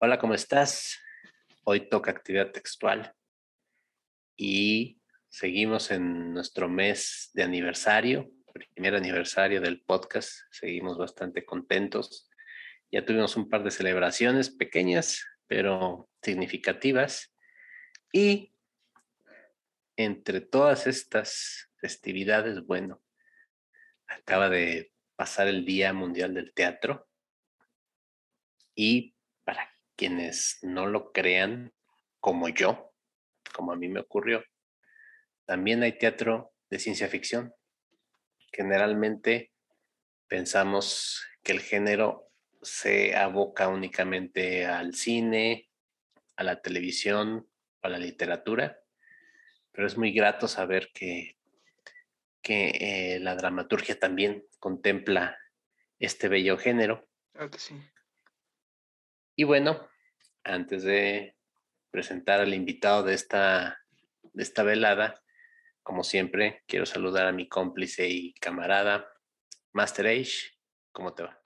Hola, ¿cómo estás? Hoy toca actividad textual y seguimos en nuestro mes de aniversario, primer aniversario del podcast. Seguimos bastante contentos. Ya tuvimos un par de celebraciones pequeñas, pero significativas. Y entre todas estas festividades, bueno, acaba de pasar el Día Mundial del Teatro. Y quienes no lo crean, como yo, como a mí me ocurrió, también hay teatro de ciencia ficción. Generalmente pensamos que el género se aboca únicamente al cine, a la televisión, a la literatura, pero es muy grato saber que, que eh, la dramaturgia también contempla este bello género. Claro que sí. Y bueno, antes de presentar al invitado de esta, de esta velada, como siempre, quiero saludar a mi cómplice y camarada, Master Age. ¿Cómo te va?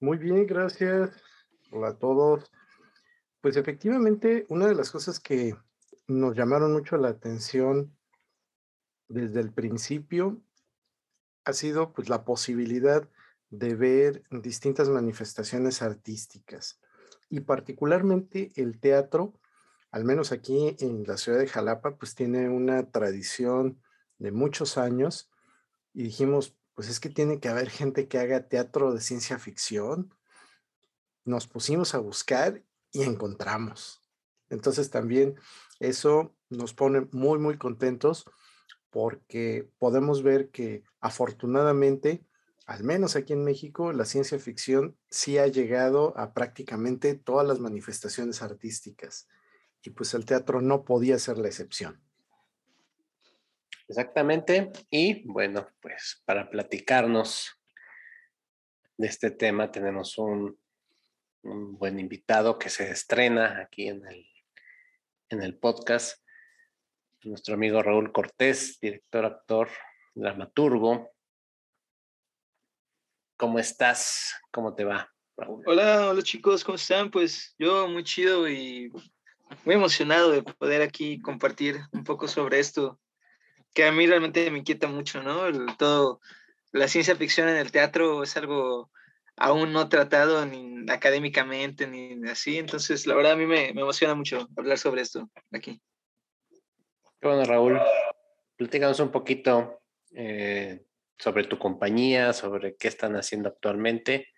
Muy bien, gracias. Hola a todos. Pues efectivamente, una de las cosas que nos llamaron mucho la atención desde el principio ha sido pues la posibilidad de ver distintas manifestaciones artísticas y particularmente el teatro, al menos aquí en la ciudad de Jalapa, pues tiene una tradición de muchos años y dijimos, pues es que tiene que haber gente que haga teatro de ciencia ficción. Nos pusimos a buscar y encontramos. Entonces también eso nos pone muy, muy contentos porque podemos ver que afortunadamente al menos aquí en México, la ciencia ficción sí ha llegado a prácticamente todas las manifestaciones artísticas y pues el teatro no podía ser la excepción. Exactamente. Y bueno, pues para platicarnos de este tema tenemos un, buen invitado que se estrena aquí en el, en el podcast. Nuestro amigo Raúl Cortés, director, actor, dramaturgo, ¿Cómo estás? ¿Cómo te va, Raúl? Hola, hola chicos, ¿cómo están? Pues yo muy chido y muy emocionado de poder aquí compartir un poco sobre esto, que a mí realmente me inquieta mucho, ¿no? todo, la ciencia ficción en el teatro es algo aún no tratado ni académicamente ni así, entonces la verdad a mí me, emociona mucho hablar sobre esto aquí. bueno, Raúl. Platícanos un poquito eh, sobre tu compañía, sobre qué están haciendo actualmente,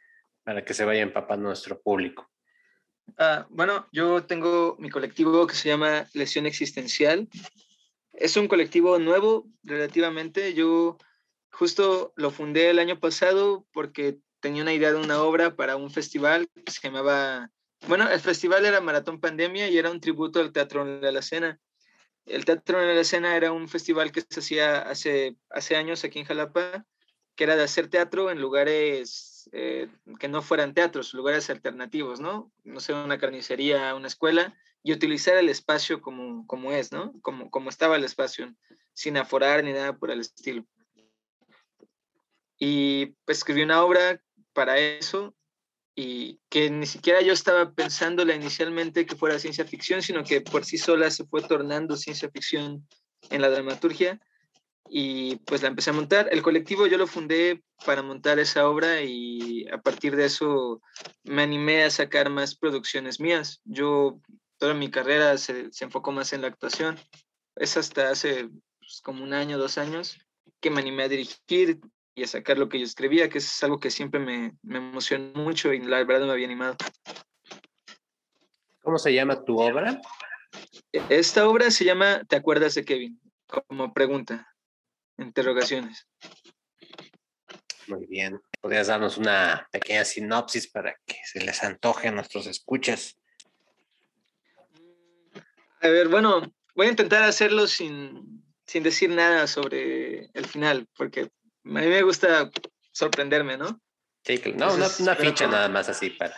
para que se vaya empapando nuestro público. Ah, bueno, yo tengo mi colectivo que se llama Lesión Existencial. Es un colectivo nuevo relativamente. Yo justo lo fundé el año pasado porque tenía una idea de una obra para un festival que se llamaba, bueno, el festival era Maratón Pandemia y era un tributo al Teatro de la Cena. El Teatro en la Escena era un festival que se hacía hace, hace años aquí en Jalapa, que era de hacer teatro en lugares eh, que no fueran teatros, lugares alternativos, ¿no? No sé, una carnicería, una escuela, y utilizar el espacio como, como es, ¿no? Como, como estaba el espacio, sin aforar ni nada por el estilo. Y pues, escribí una obra para eso y que ni siquiera yo estaba pensándola inicialmente que fuera ciencia ficción, sino que por sí sola se fue tornando ciencia ficción en la dramaturgia y pues la empecé a montar. El colectivo yo lo fundé para montar esa obra y a partir de eso me animé a sacar más producciones mías. Yo toda mi carrera se, enfocó más en la actuación. Es hasta hace pues, como un año, dos años que me animé a dirigir, y a sacar lo que yo escribía, que es algo que siempre me, me emocionó mucho y la verdad me había animado. ¿Cómo se llama tu obra? Esta obra se llama ¿Te acuerdas de Kevin? Como pregunta, interrogaciones. Muy bien. ¿Podrías darnos una pequeña sinopsis para que se les antoje a nuestros escuchas? A ver, bueno, voy a intentar hacerlo sin, sin decir nada sobre el final, porque a mí me gusta sorprenderme, ¿no? Sí, no, una, ficha nada más así para.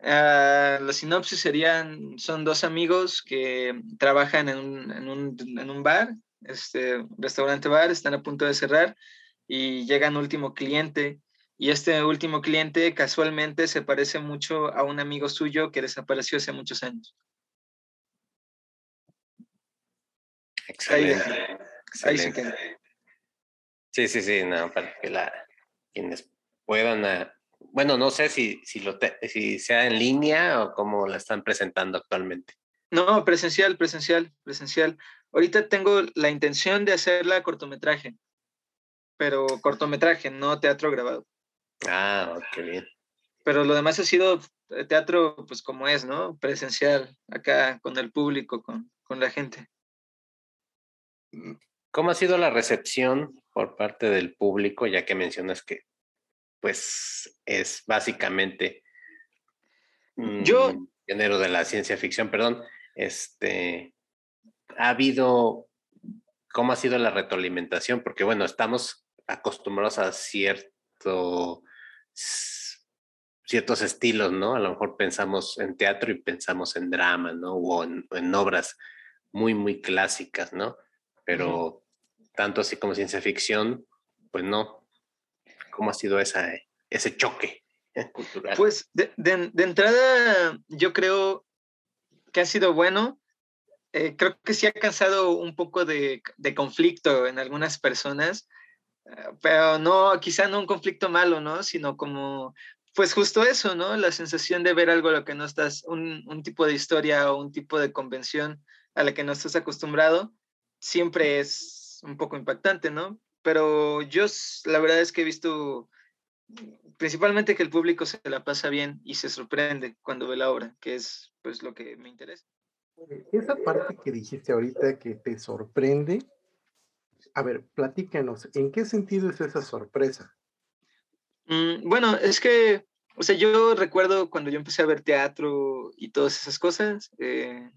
Uh, la sinopsis serían, son dos amigos que trabajan en un, en un, en un bar, este restaurante bar, están a punto de cerrar y llega un último cliente Y este último cliente casualmente se parece mucho a un amigo suyo que desapareció hace muchos años. Excelente. Excelente. Sí, sí, sí, no, para que la, quienes puedan, ah, bueno, no sé si, si, lo si sea en línea o cómo la están presentando actualmente. No, presencial, presencial, presencial. Ahorita tengo la intención de hacerla cortometraje, pero cortometraje, no teatro grabado. Ah, qué bien. Pero lo demás ha sido teatro, pues como es, ¿no? Presencial, acá con el público, con, con la gente. ¿Cómo ha sido la recepción por parte del público, ya que mencionas que, pues, es básicamente Yo, género de la ciencia ficción, perdón, este, ha habido, ¿cómo ha sido la retroalimentación? Porque, bueno, estamos acostumbrados a cierto, ciertos estilos, ¿no? A lo mejor pensamos en teatro y pensamos en drama, ¿no? O en obras muy, muy clásicas, ¿no? pero tanto así como ciencia ficción, pues no. ¿Cómo ha sido esa, ese choque cultural? Pues de, entrada, yo creo que ha sido bueno. Eh, creo que sí ha causado un poco de, conflicto en algunas personas, eh, pero no, quizá no un conflicto malo, ¿no? Sino como, pues justo eso, ¿no? La sensación de ver algo a lo que no estás, un, un tipo de historia o un tipo de convención a la que no estás acostumbrado siempre es un poco impactante, ¿no? Pero yo la verdad es que he visto principalmente que el público se la pasa bien y se sorprende cuando ve la obra, que es pues lo que me interesa. Esa parte que dijiste ahorita que te sorprende, a ver, platícanos, ¿en qué sentido es esa sorpresa? Mm, bueno, es que, o sea, yo recuerdo cuando yo empecé a ver teatro y todas esas cosas, eh,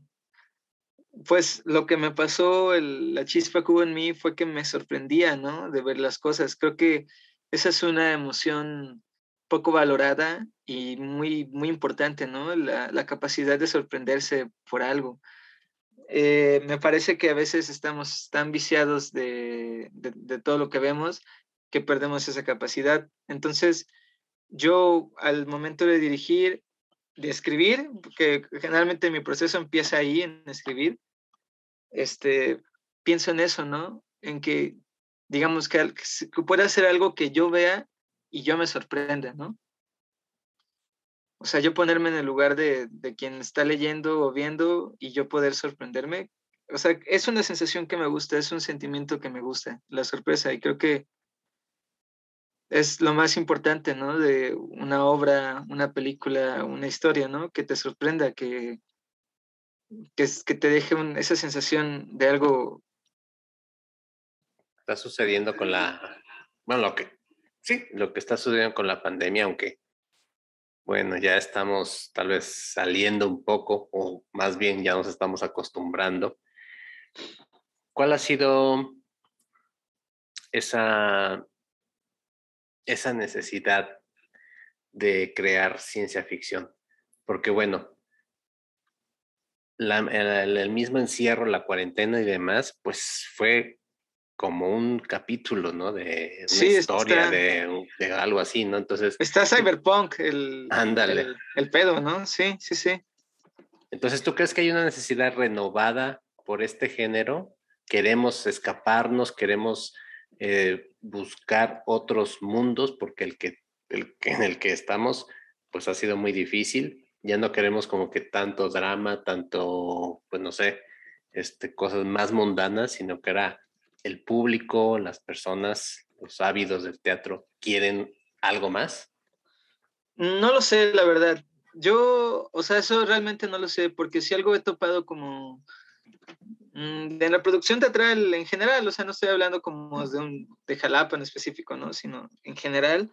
pues lo que me pasó, la chispa que hubo en mí fue que me sorprendía, ¿no? De ver las cosas. Creo que esa es una emoción poco valorada y muy, muy importante, ¿no? La, capacidad de sorprenderse por algo. Eh, me parece que a veces estamos tan viciados de, de, todo lo que vemos que perdemos esa capacidad. Entonces, yo al momento de dirigir, de escribir, que generalmente mi proceso empieza ahí en escribir, este, pienso en eso, ¿no? En que, digamos, que, que pueda ser algo que yo vea y yo me sorprenda, ¿no? O sea, yo ponerme en el lugar de, de, quien está leyendo o viendo y yo poder sorprenderme. O sea, es una sensación que me gusta, es un sentimiento que me gusta, la sorpresa. Y creo que es lo más importante, ¿no? De una obra, una película, una historia, ¿no? Que te sorprenda, que, que, que te deje esa sensación de algo. Está sucediendo con la, bueno, lo que, sí, lo que está sucediendo con la pandemia, aunque, bueno, ya estamos tal vez saliendo un poco, o más bien ya nos estamos acostumbrando. ¿Cuál ha sido esa, esa necesidad de crear ciencia ficción? Porque bueno, el, mismo encierro, la cuarentena y demás, pues fue como un capítulo, ¿no? De una historia, de, de, algo así, ¿no? Entonces... Está Cyberpunk, el, ándale. El, pedo, ¿no? Sí, sí, sí. Entonces, ¿tú crees que hay una necesidad renovada por este género? Queremos escaparnos, queremos eh, buscar otros mundos, porque el que, el que en el que estamos, pues ha sido muy difícil ya no queremos como que tanto drama, tanto, pues no sé, este, cosas más mundanas, sino que era el público, las personas, los ávidos del teatro, quieren algo más. No lo sé, la verdad. Yo, o sea, eso realmente no lo sé, porque si algo he topado como mm, en la producción teatral en general, o sea, no estoy hablando como de de Jalapa en específico, ¿no? Sino en general,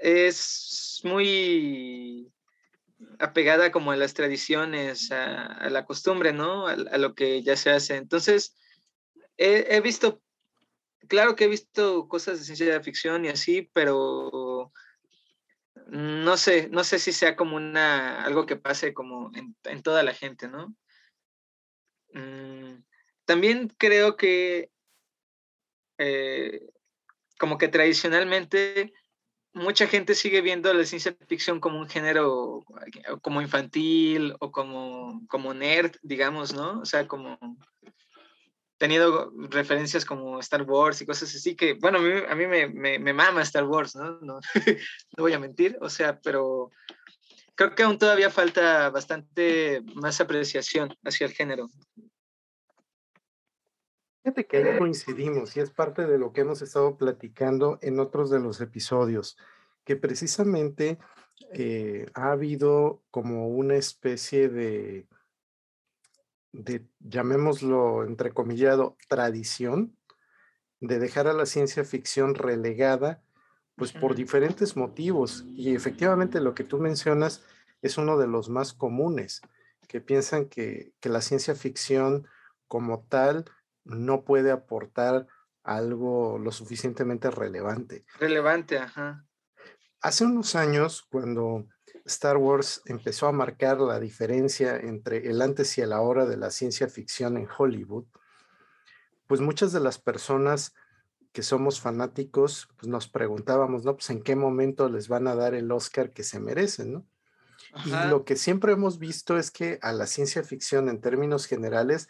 es muy apegada como a las tradiciones, a, la costumbre, ¿no? A, lo que ya se hace. Entonces, he, visto, claro que he visto cosas de ciencia ficción y así, pero no sé, no sé si sea como una, algo que pase como en, toda la gente, ¿no? Mm, también creo que eh, como que tradicionalmente mucha gente sigue viendo la ciencia ficción como un género como infantil o como, como nerd, digamos, ¿no? O sea, como teniendo referencias como Star Wars y cosas así que, bueno, a mí, me, me, me, mama Star Wars, ¿no? No, no voy a mentir, o sea, pero creo que aún todavía falta bastante más apreciación hacia el género. Fíjate que ahí coincidimos y es parte de lo que hemos estado platicando en otros de los episodios, que precisamente eh, ha habido como una especie de, de, llamémoslo entrecomillado, tradición de dejar a la ciencia ficción relegada, pues por diferentes motivos. Y efectivamente lo que tú mencionas es uno de los más comunes, que piensan que, que la ciencia ficción como tal no puede aportar algo lo suficientemente relevante. Relevante, ajá. Hace unos años, cuando Star Wars empezó a marcar la diferencia entre el antes y el ahora de la ciencia ficción en Hollywood, pues muchas de las personas que somos fanáticos, pues nos preguntábamos, ¿no? Pues en qué momento les van a dar el Oscar que se merecen, ¿no? Y lo que siempre hemos visto es que a la ciencia ficción en términos generales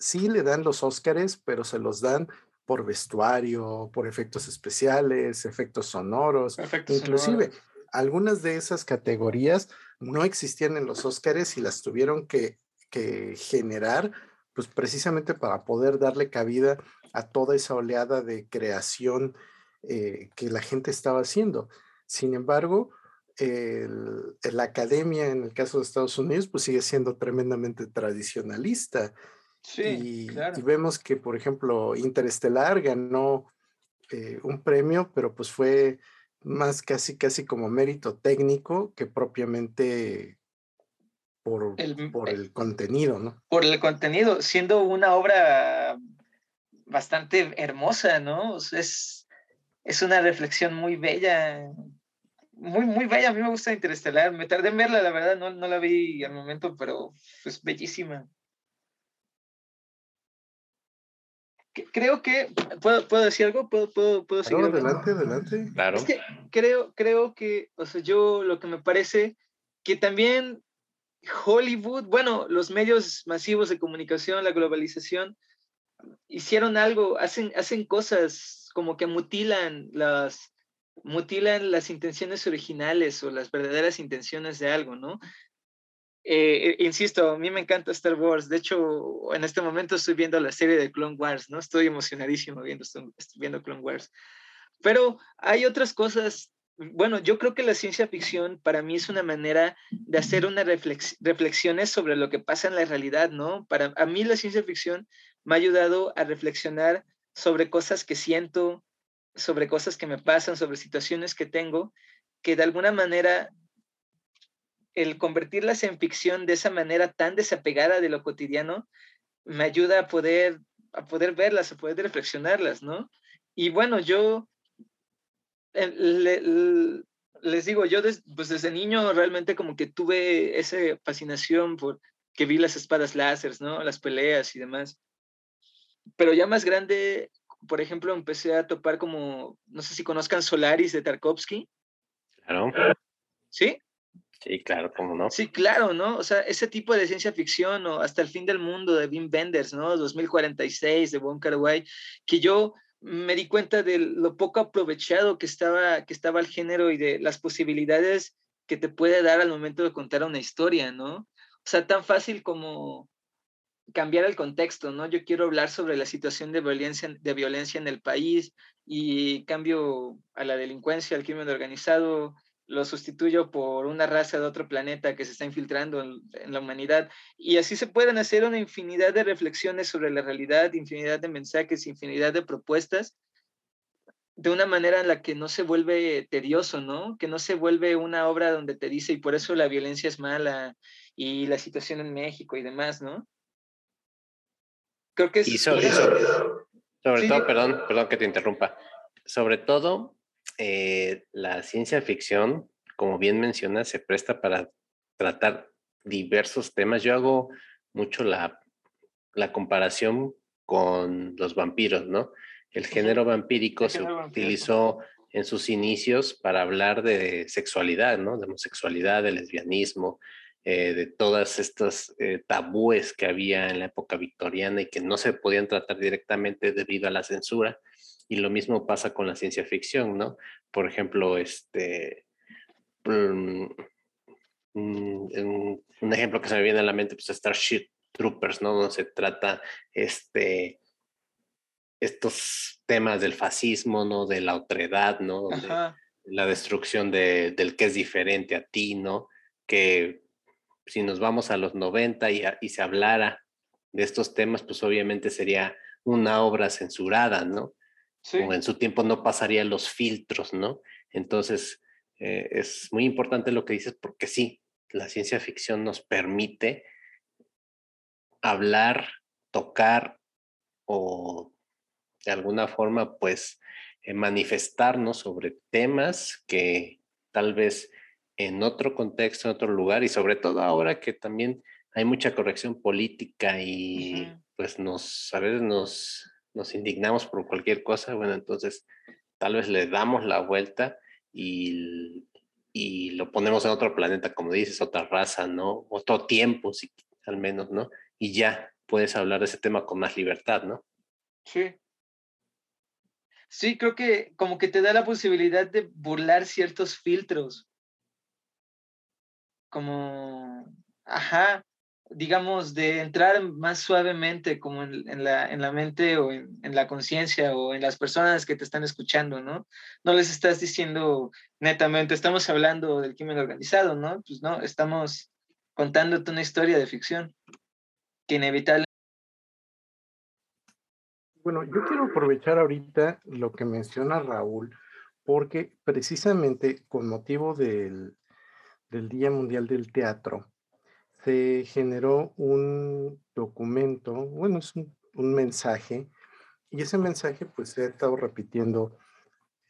sí le dan los Óscares, pero se los dan por vestuario, por efectos especiales, efectos sonoros, inclusive algunas de esas categorías no existían en los Óscares y las tuvieron que, generar, pues precisamente para poder darle cabida a toda esa oleada de creación eh, que la gente estaba haciendo. Sin embargo, la academia en el caso de Estados Unidos, pues sigue siendo tremendamente tradicionalista. Sí, y, vemos que, por ejemplo, Interestelar ganó eh, un premio, pero pues fue más casi, casi como mérito técnico que propiamente por el, por eh el contenido, ¿no? Por el contenido, siendo una obra bastante hermosa, ¿no? Es, es una reflexión muy bella, muy, muy bella. A mí me gusta Interestelar. Me tardé en verla, la verdad, no, no la vi al momento, pero es bellísima. Creo que, ¿puedo, ¿puedo, decir algo? ¿Puedo, puedo, puedo seguir? adelante, adelante. Claro. Es que creo, creo que, o sea, yo lo que me parece que también Hollywood, bueno, los medios masivos de comunicación, la globalización, hicieron algo, hacen, hacen cosas como que mutilan las, mutilan las intenciones originales o las verdaderas intenciones de algo, ¿no? Eh, insisto, a mí me encanta Star Wars. De hecho, en este momento estoy viendo la serie de Clone Wars, ¿no? Estoy emocionadísimo viendo, estoy, viendo Clone Wars. Pero hay otras cosas. Bueno, yo creo que la ciencia ficción para mí es una manera de hacer unas reflexiones sobre lo que pasa en la realidad, ¿no? Para a mí la ciencia ficción me ha ayudado a reflexionar sobre cosas que siento, sobre cosas que me pasan, sobre situaciones que tengo, que de alguna manera el convertirlas en ficción de esa manera tan desapegada de lo cotidiano me ayuda a poder, a poder verlas, a poder reflexionarlas, ¿no? Y bueno, yo eh, les digo, yo pues desde niño realmente como que tuve esa fascinación por que vi las espadas láseres, ¿no? Las peleas y demás. Pero ya más grande, por ejemplo, empecé a topar como, no sé si conozcan Solaris de Tarkovsky. Claro. ¿Sí? Sí, claro, cómo no. Sí, claro, ¿no? O sea, ese tipo de ciencia ficción o hasta el fin del mundo de Wim Wenders, ¿no? 2046 de Wong Kar que yo me di cuenta de lo poco aprovechado que estaba, que estaba el género y de las posibilidades que te puede dar al momento de contar una historia, ¿no? O sea, tan fácil como cambiar el contexto, ¿no? Yo quiero hablar sobre la situación de violencia, de violencia en el país y cambio a la delincuencia, al crimen organizado, lo sustituyo por una raza de otro planeta que se está infiltrando en, la humanidad. Y así se pueden hacer una infinidad de reflexiones sobre la realidad, infinidad de mensajes, infinidad de propuestas, de una manera en la que no se vuelve tedioso, ¿no? Que no se vuelve una obra donde te dice, y por eso la violencia es mala, y la situación en México y demás, ¿no? Creo que es... Y sobre, sobre, todo, perdón, perdón que te interrumpa, sobre todo eh, la ciencia ficción, como bien mencionas, se presta para tratar diversos temas. Yo hago mucho la, la comparación con los vampiros, ¿no? El género vampírico se utilizó en sus inicios para hablar de sexualidad, ¿no? De homosexualidad, de lesbianismo, eh, de todas estas eh, tabúes que había en la época victoriana y que no se podían tratar directamente debido a la censura. Y lo mismo pasa con la ciencia ficción, ¿no? Por ejemplo, este, mm, mm, un, ejemplo que se me viene a la mente, pues Starship Troopers, ¿no? Donde se trata este, estos temas del fascismo, ¿no? De la otredad, ¿no? la destrucción de, del que es diferente a ti, ¿no? Que si nos vamos a los 90 y, y se hablara de estos temas, pues obviamente sería una obra censurada, ¿no? Sí. O en su tiempo no pasaría los filtros, ¿no? Entonces, eh, es muy importante lo que dices porque sí, la ciencia ficción nos permite hablar, tocar o de alguna forma, pues, eh, manifestarnos sobre temas que tal vez en otro contexto, en otro lugar, y sobre todo ahora que también hay mucha corrección política y pues nos, a veces nos, nos indignamos por cualquier cosa, bueno, entonces tal vez le damos la vuelta y, y lo ponemos en otro planeta, como dices, otra raza, ¿no? Otro tiempo, sí, al menos, ¿no? Y ya puedes hablar de ese tema con más libertad, ¿no? Sí, Sí, creo que como que te da la posibilidad de burlar ciertos filtros. Como, ajá, digamos, de entrar más suavemente como en, la, en la, mente o en, la conciencia o en las personas que te están escuchando, ¿no? No les estás diciendo netamente, estamos hablando del crimen organizado, ¿no? Pues no, estamos contándote una historia de ficción que inevitablemente bueno, yo quiero aprovechar ahorita lo que menciona Raúl, porque precisamente con motivo del, Día Mundial del Teatro, se generó un documento, bueno, es un, mensaje, y ese mensaje pues se ha estado repitiendo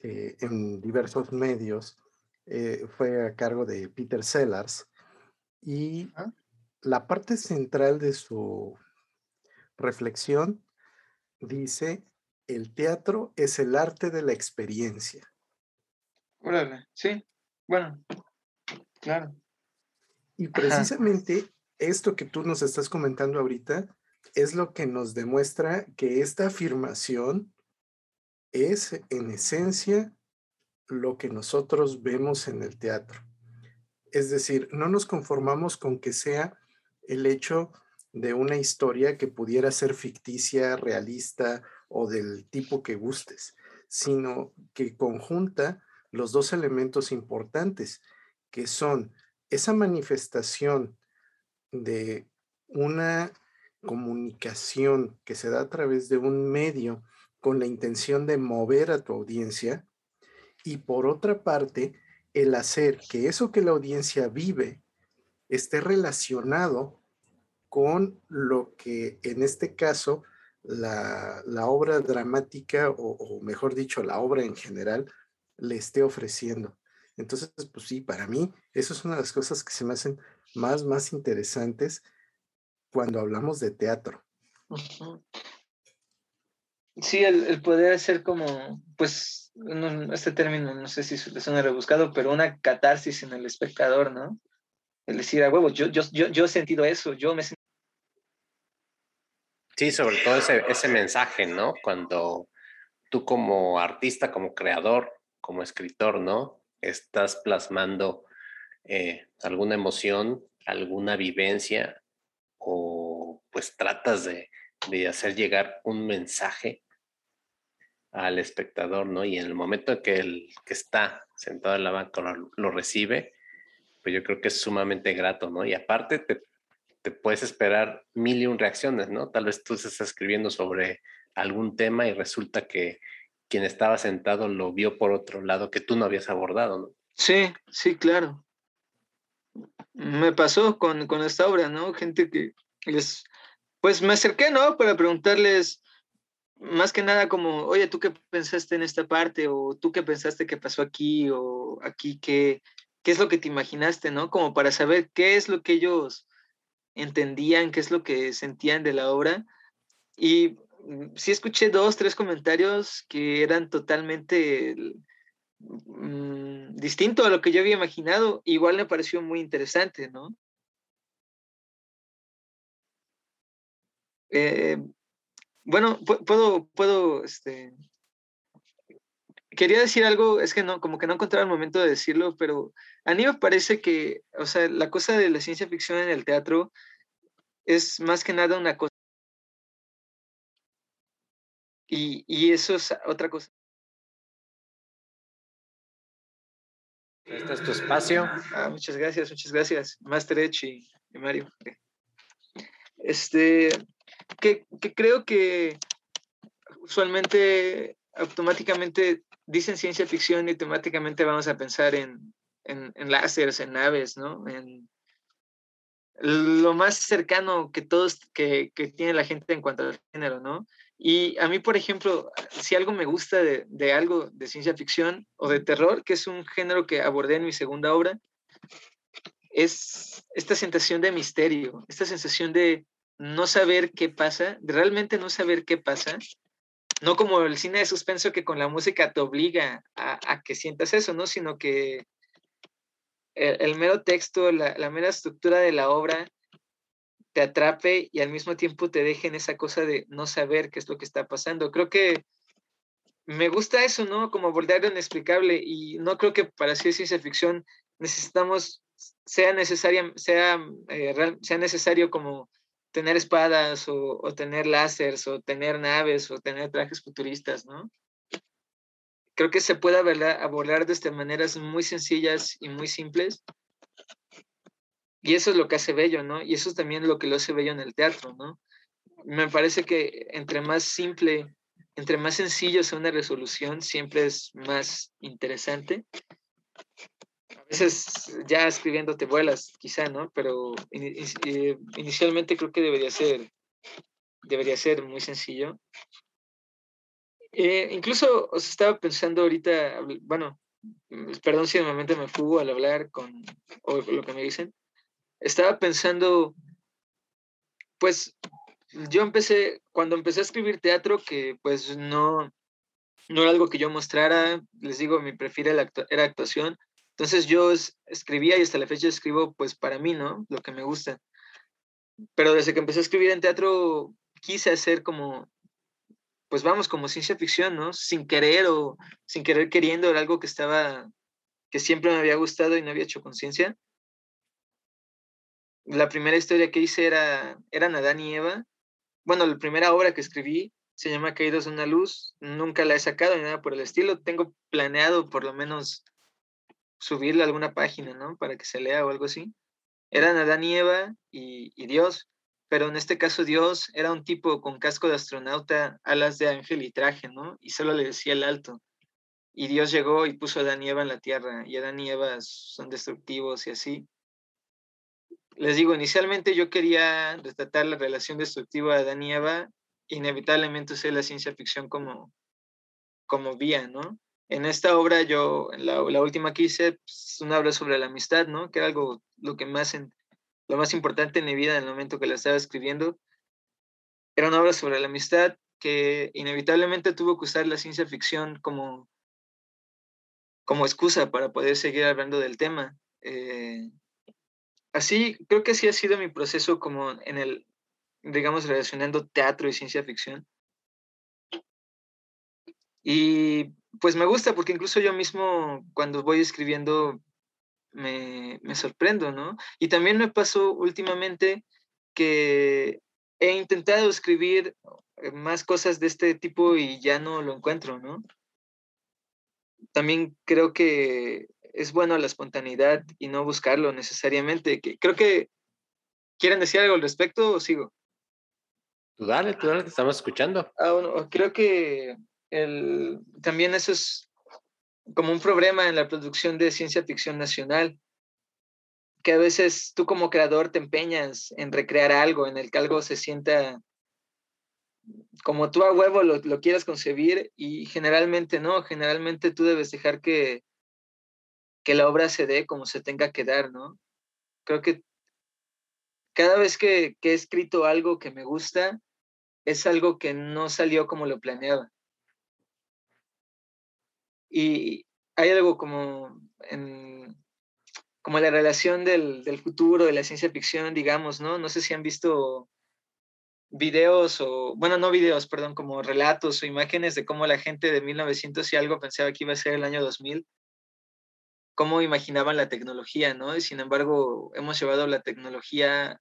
eh, en diversos medios, eh, fue a cargo de Peter Sellars, y la parte central de su reflexión dice, el teatro es el arte de la experiencia. Órale, sí, bueno, claro. Y precisamente esto que tú nos estás comentando ahorita es lo que nos demuestra que esta afirmación es en esencia lo que nosotros vemos en el teatro. Es decir, no nos conformamos con que sea el hecho de una historia que pudiera ser ficticia, realista o del tipo que gustes, sino que conjunta los dos elementos importantes, que son esa manifestación de una comunicación que se da a través de un medio con la intención de mover a tu audiencia y por otra parte, el hacer que eso que la audiencia vive esté relacionado con lo que en este caso la, obra dramática o, mejor dicho la obra en general le esté ofreciendo. Entonces, pues sí, para mí eso es una de las cosas que se me hacen más, más interesantes cuando hablamos de teatro. Sí, el, poder hacer como, pues, este término, no sé si le suena rebuscado, pero una catarsis en el espectador, ¿no? El decir, a huevo, yo, yo, yo, yo he sentido eso, yo me he Sí, sobre todo ese, ese mensaje, ¿no? Cuando tú como artista, como creador, como escritor, ¿no? Estás plasmando eh, alguna emoción, alguna vivencia o pues tratas de, hacer llegar un mensaje al espectador, ¿no? Y en el momento en que el que está sentado en la banca lo, lo, recibe, pues yo creo que es sumamente grato, ¿no? Y aparte te te puedes esperar mil y un reacciones, ¿no? Tal vez tú estás escribiendo sobre algún tema y resulta que quien estaba sentado lo vio por otro lado que tú no habías abordado, ¿no? Sí, sí, claro. Me pasó con, con esta obra, ¿no? Gente que les, pues me acerqué, ¿no? Para preguntarles más que nada como, oye, ¿tú qué pensaste en esta parte? O ¿tú qué pensaste que pasó aquí? O aquí, ¿qué, qué es lo que te imaginaste, ¿no? Como para saber qué es lo que ellos entendían qué es lo que sentían de la obra. Y sí escuché dos, tres comentarios que eran totalmente mm, distinto a lo que yo había imaginado. Igual me pareció muy interesante, ¿no? Eh, bueno, puedo, puedo, este, quería decir algo, es que no, como que no encontraba el momento de decirlo, pero a mí me parece que, o sea, la cosa de la ciencia ficción en el teatro es más que nada una cosa. Y, y eso es otra cosa. Este es tu espacio. Ah, muchas gracias, muchas gracias, Master Edge y, y Mario. Este, que, que creo que usualmente automáticamente dicen ciencia ficción y temáticamente vamos a pensar en, en, en láseres, en naves, ¿no? En lo más cercano que todos, que, que, tiene la gente en cuanto al género, ¿no? Y a mí, por ejemplo, si algo me gusta de, de algo de ciencia ficción o de terror, que es un género que abordé en mi segunda obra, es esta sensación de misterio, esta sensación de no saber qué pasa, de realmente no saber qué pasa, no como el cine de suspenso que con la música te obliga a, que sientas eso, ¿no? Sino que el, mero texto, la, la, mera estructura de la obra te atrape y al mismo tiempo te deje en esa cosa de no saber qué es lo que está pasando. Creo que me gusta eso, ¿no? Como abordar lo inexplicable y no creo que para hacer ciencia ficción necesitamos, sea, necesaria, sea, eh, sea necesario como tener espadas o, tener láseres o tener naves o tener trajes futuristas, ¿no? Creo que se puede abordar de estas maneras muy sencillas y muy simples. Y eso es lo que hace bello, ¿no? Y eso es también lo que lo hace bello en el teatro, ¿no? Me parece que entre más simple, entre más sencillo sea una resolución, siempre es más interesante veces ya escribiendo te vuelas, quizá, ¿no? Pero eh, inicialmente creo que debería ser, debería ser muy sencillo. Eh, incluso os estaba pensando ahorita, bueno, mm, perdón si de momento me fugo al hablar con o lo que me dicen. Estaba pensando, pues yo empecé, cuando empecé a escribir teatro, que pues no, no era algo que yo mostrara, les digo, mi prefiero era actuación, entonces yo escribía y hasta la fecha escribo pues para mí, ¿no? Lo que me gusta. Pero desde que empecé a escribir en teatro quise hacer como, pues vamos, como ciencia ficción, ¿no? Sin querer o sin querer queriendo, era algo que estaba, que siempre me había gustado y no había hecho conciencia. La primera historia que hice era, era Adán y Eva. Bueno, la primera obra que escribí se llama Caídos de una luz. Nunca la he sacado ni nada por el estilo. Tengo planeado por lo menos subirle a alguna página, ¿no? Para que se lea o algo así. Eran Adán y Eva y, y, Dios, pero en este caso Dios era un tipo con casco de astronauta, alas de ángel y traje, ¿no? Y solo le decía el alto. Y Dios llegó y puso a Adán y Eva en la tierra, y Adán y Eva son destructivos y así. Les digo, inicialmente yo quería retratar la relación destructiva de Adán y Eva, inevitablemente usé la ciencia ficción como, como vía, ¿no? En esta obra yo, la, la última que hice, pues, una obra sobre la amistad, ¿no? Que era algo, lo que más, lo más importante en mi vida en el momento que la estaba escribiendo. Era una obra sobre la amistad que inevitablemente tuvo que usar la ciencia ficción como, como excusa para poder seguir hablando del tema. Eh, así, creo que así ha sido mi proceso como en el, digamos, relacionando teatro y ciencia ficción. Y pues me gusta porque incluso yo mismo cuando voy escribiendo me, me sorprendo, ¿no? Y también me pasó últimamente que he intentado escribir eh, más cosas de este tipo y ya no lo encuentro, ¿no? También creo que es bueno la espontaneidad y no buscarlo necesariamente. Que, creo que quieren decir algo al respecto o sigo. Tú dale, tú dale, te estamos escuchando. Ah, bueno, creo que el, también eso es como un problema en la producción de ciencia ficción nacional, que a veces tú como creador te empeñas en recrear algo, en el que algo se sienta como tú a huevo lo, lo quieras concebir y generalmente no, generalmente tú debes dejar que, que la obra se dé como se tenga que dar, ¿no? Creo que cada vez que, he escrito algo que me gusta, es algo que no salió como lo planeaba. Y hay algo como en como la relación del, del, futuro, de la ciencia ficción, digamos, ¿no? No sé si han visto videos o, bueno, no videos, perdón, como relatos o imágenes de cómo la gente de 1900 y algo pensaba que iba a ser el año 2000, cómo imaginaban la tecnología, ¿no? Y sin embargo, hemos llevado la tecnología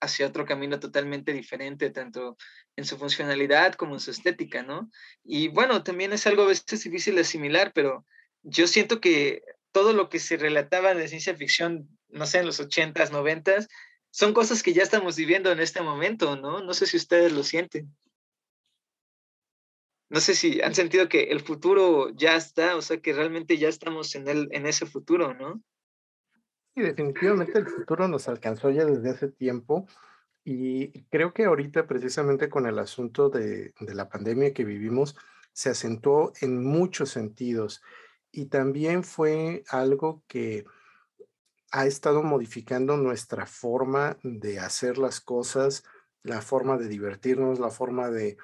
hacia otro camino totalmente diferente, tanto en su funcionalidad como en su estética, ¿no? Y bueno, también es algo a veces difícil de asimilar, pero yo siento que todo lo que se relataba de ciencia ficción, no sé, en los 80s, 90s, son cosas que ya estamos viviendo en este momento, ¿no? No sé si ustedes lo sienten. No sé si han sentido que el futuro ya está, o sea, que realmente ya estamos en, el, en ese futuro, ¿no? Sí, definitivamente el futuro nos alcanzó ya desde hace tiempo y creo que ahorita precisamente con el asunto de, de la pandemia que vivimos se acentuó en muchos sentidos y también fue algo que ha estado modificando nuestra forma de hacer las cosas, la forma de divertirnos, la forma de,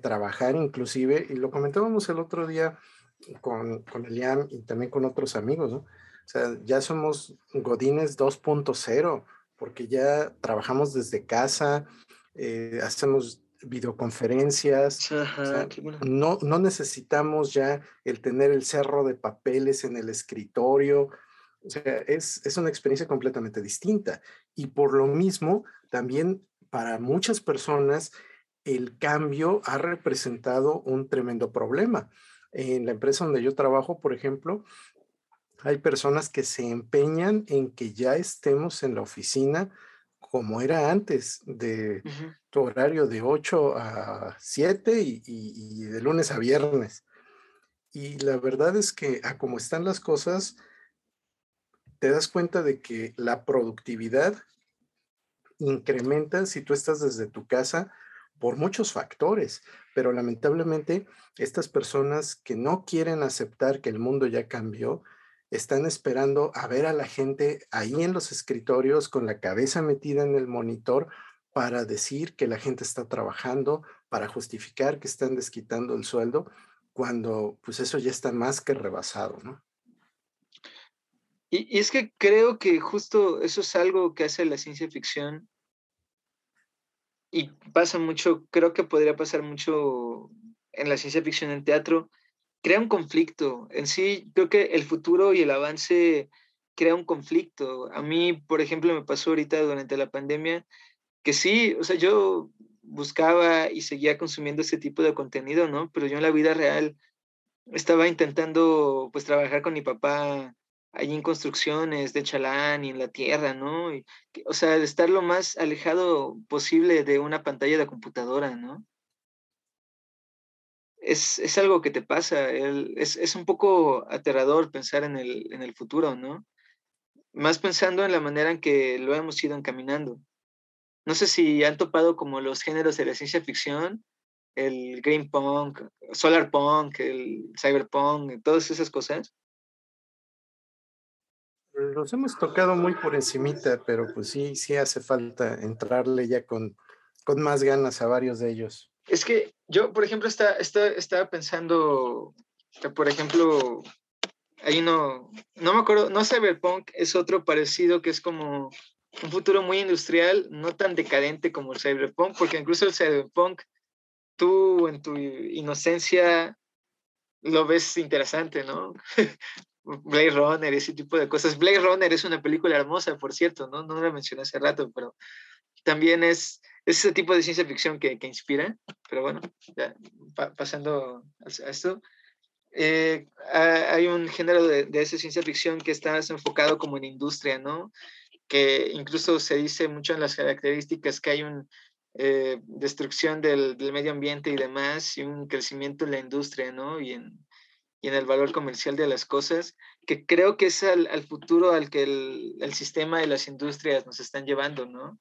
trabajar inclusive, y lo comentábamos el otro día con, con Eliam y también con otros amigos, ¿no? O sea, ya somos Godines 2.0, porque ya trabajamos desde casa, eh, hacemos videoconferencias. no, no necesitamos ya el tener el cerro de papeles en el escritorio. O sea, es, es una experiencia completamente distinta. Y por lo mismo, también para muchas personas, el cambio ha representado un tremendo problema. En la empresa donde yo trabajo, por ejemplo, hay personas que se empeñan en que ya estemos en la oficina como era antes, de tu horario de 8 a 7 y, de lunes a viernes. Y la verdad es que a como están las cosas, te das cuenta de que la productividad incrementa si tú estás desde tu casa por muchos factores, pero lamentablemente estas personas que no quieren aceptar que el mundo ya cambió, están esperando a ver a la gente ahí en los escritorios con la cabeza metida en el monitor para decir que la gente está trabajando, para justificar que están desquitando el sueldo, cuando pues eso ya está más que rebasado, ¿no? Y, y es que creo que justo eso es algo que hace la ciencia ficción y pasa mucho, creo que podría pasar mucho en la ciencia ficción en teatro, crea un conflicto. En sí, creo que el futuro y el avance crea un conflicto. A mí, por ejemplo, me pasó ahorita durante la pandemia que sí, o sea, yo buscaba y seguía consumiendo ese tipo de contenido, ¿no? Pero yo en la vida real estaba intentando, pues, trabajar con mi papá allí en construcciones de Chalán y en la tierra, ¿no? Y, o sea, de estar lo más alejado posible de una pantalla de computadora, ¿no? es, algo que te pasa. es, un poco aterrador pensar en el, en el futuro, ¿no? Más pensando en la manera en que lo hemos ido encaminando. No sé si han topado como los géneros de la ciencia ficción, el green punk, solar punk, el cyberpunk, todas esas cosas. Los hemos tocado muy por encimita, pero pues sí, sí hace falta entrarle ya con, con más ganas a varios de ellos. Es que yo, por ejemplo, está, estaba pensando que, por ejemplo, ahí no, no me acuerdo, no Cyberpunk es otro parecido que es como un futuro muy industrial, no tan decadente como el Cyberpunk, porque incluso el Cyberpunk, tú en tu inocencia lo ves interesante, ¿no? Blade Runner, ese tipo de cosas. Blade Runner es una película hermosa, por cierto, ¿no? No la mencioné hace rato, pero también es ese tipo de ciencia ficción que, que inspira, pero bueno, ya, pasando a, esto. Eh, hay un género de, de, esa ciencia ficción que está enfocado como en industria, ¿no? Que incluso se dice mucho en las características que hay una eh, destrucción del, del, medio ambiente y demás, y un crecimiento en la industria, ¿no? Y y en el valor comercial de las cosas, que creo que es al, al futuro al que el, el, sistema de las industrias nos están llevando, ¿no?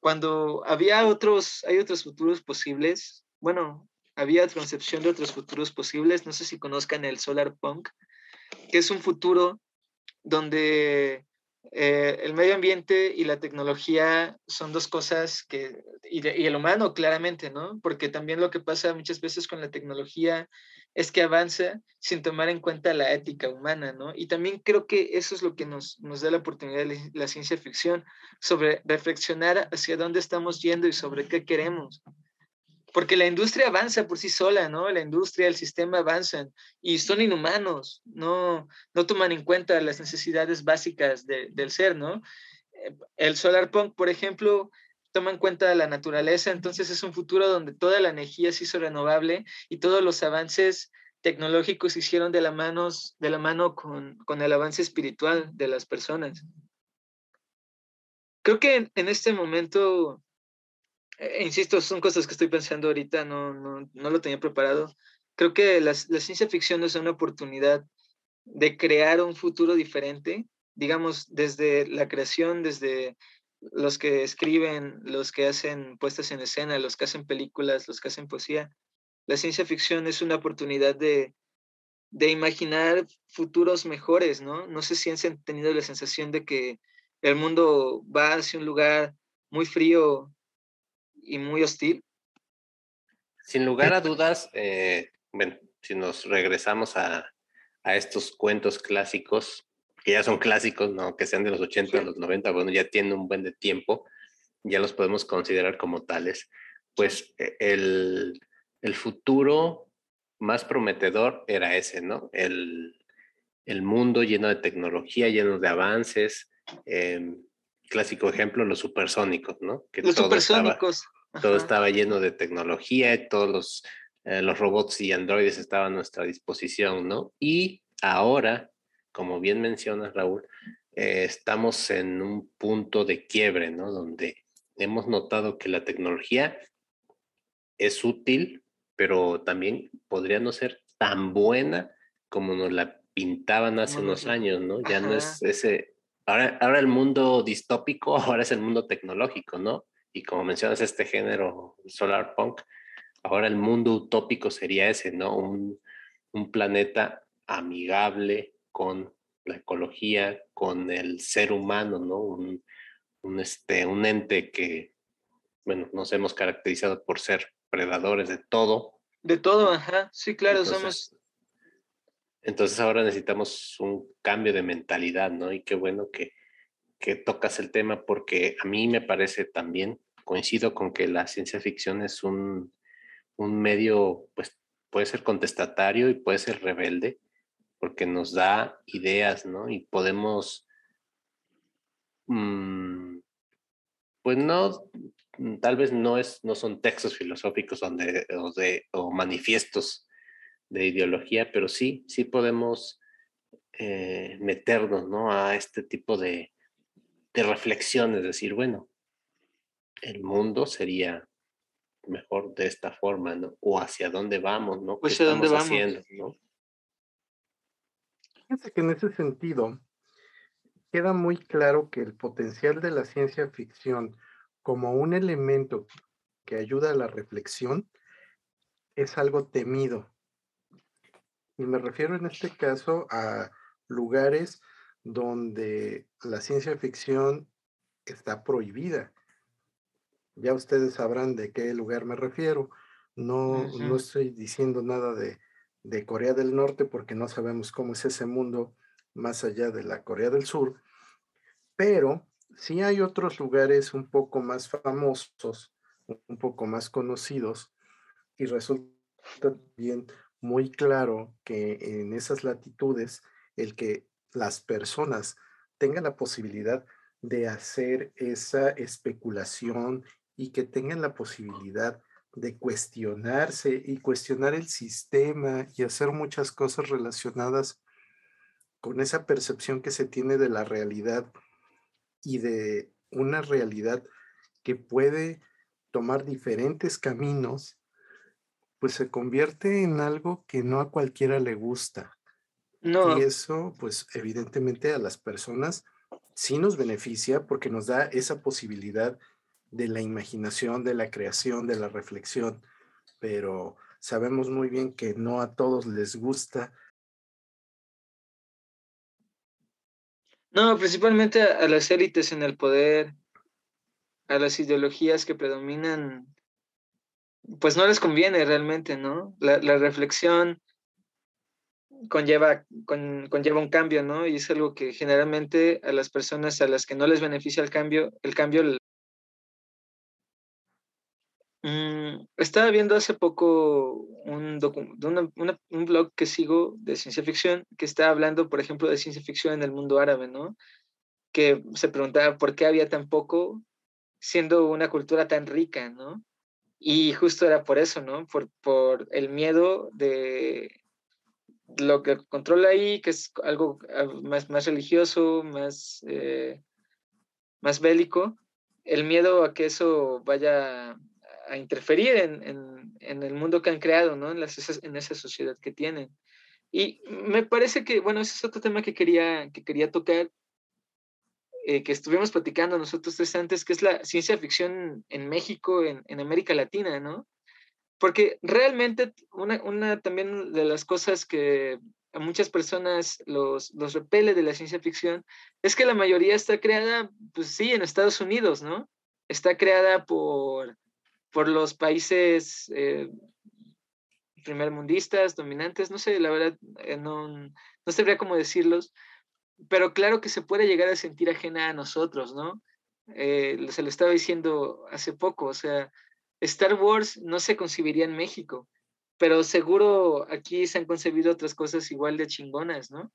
Cuando había otros, hay otros futuros posibles, bueno, había concepción de otros futuros posibles, no sé si conozcan el solar punk, que es un futuro donde eh, el medio ambiente y la tecnología son dos cosas que, y, y, el humano claramente, ¿no? Porque también lo que pasa muchas veces con la tecnología es que avanza sin tomar en cuenta la ética humana, ¿no? Y también creo que eso es lo que nos, nos da la oportunidad de la ciencia ficción, sobre reflexionar hacia dónde estamos yendo y sobre qué queremos. Porque la industria avanza por sí sola, ¿no? La industria, el sistema avanzan y son inhumanos, no, no toman en cuenta las necesidades básicas del ser, ¿no? Eh, el solar punk, por ejemplo, toma en cuenta la naturaleza, entonces es un futuro donde toda la energía se hizo renovable y todos los avances tecnológicos se hicieron de la, manos, de la mano con, con el avance espiritual de las personas. Creo que en, este momento, eh, insisto, son cosas que estoy pensando ahorita, no, no, no lo tenía preparado. Creo que la, ciencia ficción es una oportunidad de crear un futuro diferente, digamos, desde la creación, desde los que escriben, los que hacen puestas en escena, los que hacen películas, los que hacen poesía. La ciencia ficción es una oportunidad de, de imaginar futuros mejores, ¿no? No sé si han tenido la sensación de que el mundo va hacia un lugar muy frío y muy hostil. Sin lugar a dudas, eh, bueno, si nos regresamos a, a estos cuentos clásicos, que ya son clásicos, ¿no? Que sean de los 80, los 90, bueno, ya tienen un buen de tiempo, ya los podemos considerar como tales. Pues e, el, el futuro más prometedor era ese, ¿no? El, el mundo lleno de tecnología, lleno de avances. Eh, clásico ejemplo, los supersónicos, ¿no? Que los supersónicos. todo estaba lleno de tecnología, todos los, eh, los robots y androides estaban a nuestra disposición, ¿no? Y ahora como bien mencionas, Raúl, eh, estamos en un punto de quiebre, ¿no? Donde hemos notado que la tecnología es útil, pero también podría no ser tan buena como nos la pintaban hace unos años, ¿no? Ya no es ese, ahora, ahora el mundo distópico, ahora es el mundo tecnológico, ¿no? Y como mencionas este género solar punk, ahora el mundo utópico sería ese, ¿no? Un, un planeta amigable, con la ecología, con el ser humano, ¿no? Un, un, este, un ente que, bueno, nos hemos caracterizado por ser predadores de todo. De todo, ajá, sí, claro, entonces, somos. Entonces ahora necesitamos un cambio de mentalidad, ¿no? Y qué bueno que, que tocas el tema porque a mí me parece también, coincido con que la ciencia ficción es un, un medio, pues puede ser contestatario y puede ser rebelde, porque nos da ideas, ¿no? Y podemos, mm, pues no, mm, tal vez no, es, no son textos filosóficos donde, o, de, o manifiestos de ideología, pero sí, sí podemos eh, meternos, ¿no? A este tipo de, de reflexiones, decir, bueno, el mundo sería mejor de esta forma, ¿no? O hacia dónde vamos, ¿no? Pues ¿Qué estamos dónde haciendo, ¿no? Fíjense que en ese sentido queda muy claro que el potencial de la ciencia ficción como un elemento que ayuda a la reflexión es algo temido. Y me refiero en este caso a lugares donde la ciencia ficción está prohibida. Ya ustedes sabrán de qué lugar me refiero. No, no estoy diciendo nada de de Corea del Norte porque no sabemos cómo es ese mundo más allá de la Corea del Sur, pero sí hay otros lugares un poco más famosos, un poco más conocidos y resulta bien muy claro que en esas latitudes el que las personas tengan la posibilidad de hacer esa especulación y que tengan la posibilidad de cuestionarse y cuestionar el sistema y hacer muchas cosas relacionadas con esa percepción que se tiene de la realidad y de una realidad que puede tomar diferentes caminos, pues se convierte en algo que no a cualquiera le gusta. No. Y eso, pues evidentemente a las personas sí nos beneficia porque nos da esa posibilidad de la imaginación, de la creación, de la reflexión, pero sabemos muy bien que no a todos les gusta. No, principalmente a, las élites en el poder, a las ideologías que predominan, pues no les conviene realmente, ¿no? La, la reflexión conlleva, conlleva un cambio, ¿no? Y es algo que generalmente a las personas a las que no les beneficia el cambio, el cambio... Mm, estaba viendo hace poco un, un blog que sigo de ciencia ficción que está hablando, por ejemplo, de ciencia ficción en el mundo árabe, ¿no? Que se preguntaba por qué había tan poco siendo una cultura tan rica, ¿no? Y justo era por eso, ¿no? Por, por el miedo de, lo que controla ahí, que es algo ah, más, más religioso, más, eh, más bélico, el miedo a que eso vaya a interferir en, en, el mundo que han creado, ¿no? En, las, en esa sociedad que tienen. Y me parece que, bueno, ese es otro tema que quería, que quería tocar, eh, que estuvimos platicando nosotros tres antes, que es la ciencia ficción en México, en, en América Latina, ¿no? Porque realmente una, una, también de las cosas que a muchas personas los, los repele de la ciencia ficción es que la mayoría está creada, pues sí, en Estados Unidos, ¿no? Está creada por, por los países eh, primermundistas, dominantes, no sé, la verdad, eh, no, no sabría cómo decirlos, pero claro que se puede llegar a sentir ajena a nosotros, ¿no? Eh, se lo estaba diciendo hace poco, o sea, Star Wars no se concibiría en México, pero seguro aquí se han concebido otras cosas igual de chingonas, ¿no?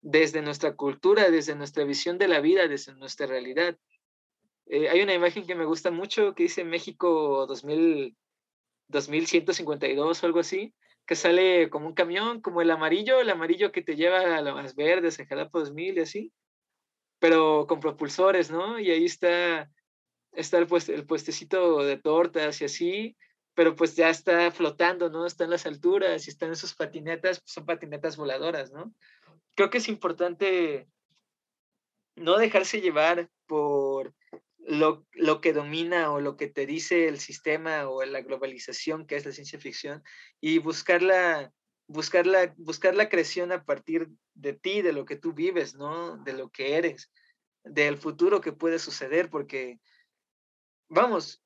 Desde nuestra cultura, desde nuestra visión de la vida, desde nuestra realidad. Eh, hay una imagen que me gusta mucho que dice México 2000, 2152 o algo así, que sale como un camión, como el amarillo, el amarillo que te lleva a las verdes, a Jalapa 2000 y así, pero con propulsores, ¿no? Y ahí está está el, el puestecito de tortas y así, pero pues ya está flotando, ¿no? Está en las alturas y están en sus patinetas, pues son patinetas voladoras, ¿no? Creo que es importante no dejarse llevar por lo, lo, que domina o lo que te dice el sistema o la globalización que es la ciencia ficción y buscar la, buscar la, buscar creación a partir de ti, de lo que tú vives, ¿no? De lo que eres, del futuro que puede suceder, porque vamos,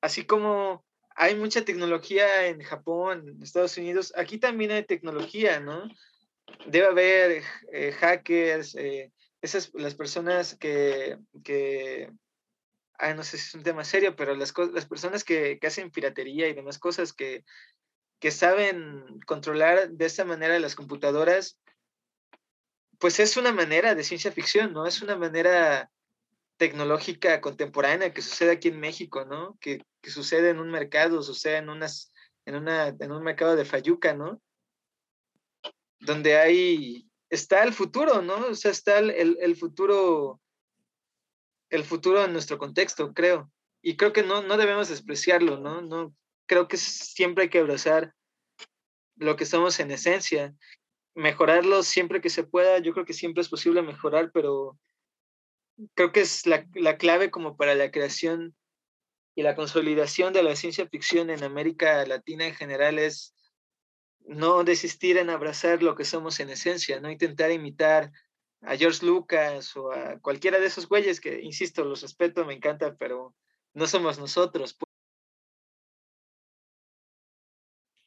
así como hay mucha tecnología en Japón, Estados Unidos, aquí también hay tecnología, ¿no? Debe haber eh, hackers, eh, esas, las personas que, que no sé si es un tema serio, pero las, las personas que, que, hacen piratería y demás cosas que, que saben controlar de esta manera las computadoras, pues es una manera de ciencia ficción, ¿no? Es una manera tecnológica contemporánea que sucede aquí en México, ¿no? Que, que sucede en un mercado, sucede en, unas, en, una, en un mercado de Fayuca, ¿no? Donde hay, está el futuro, ¿no? O sea, está el, el, futuro, el futuro en nuestro contexto, creo. Y creo que no, no debemos despreciarlo, ¿no? no creo que siempre hay que abrazar lo que somos en esencia, mejorarlo siempre que se pueda. Yo creo que siempre es posible mejorar, pero creo que es la, la, clave como para la creación y la consolidación de la ciencia ficción en América Latina en general es no desistir en abrazar lo que somos en esencia, no intentar imitar a George Lucas o a cualquiera de esos güeyes que, insisto, los respeto, me encanta, pero no somos nosotros.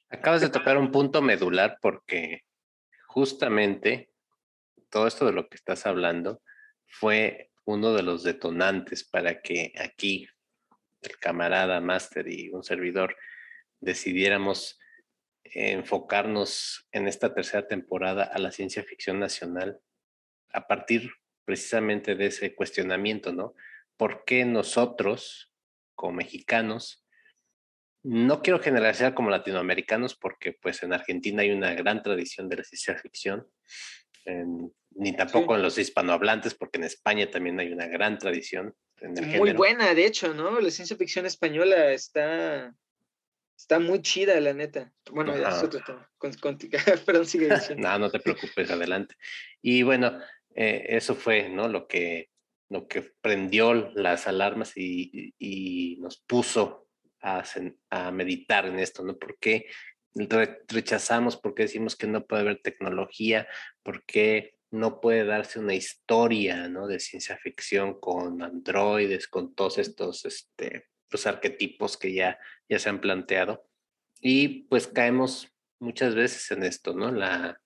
Acabas de tocar un punto medular porque justamente todo esto de lo que estás hablando fue uno de los detonantes para que aquí el camarada máster y un servidor decidiéramos enfocarnos en esta tercera temporada a la ciencia ficción nacional a partir precisamente de ese cuestionamiento, ¿no? ¿Por qué nosotros, como mexicanos, no quiero generalizar como latinoamericanos porque pues en Argentina hay una gran tradición de la ciencia ficción, en ni tampoco en los hispanohablantes, porque en España también hay una gran tradición. muy buena, de hecho, ¿no? La ciencia ficción española está, está muy chida, la neta. Bueno, ya es otro tema. Perdón, sigue diciendo. no, no te preocupes, adelante. Y bueno, eh, eso fue, ¿no? Lo que, lo que prendió las alarmas y, y nos puso a, a, meditar en esto, ¿no? ¿Por qué rechazamos? ¿Por qué decimos que no puede haber tecnología? ¿Por qué no puede darse una historia ¿no? de ciencia ficción con androides, con todos estos este, los arquetipos que ya, ya se han planteado. Y pues caemos muchas veces en esto, ¿no? La,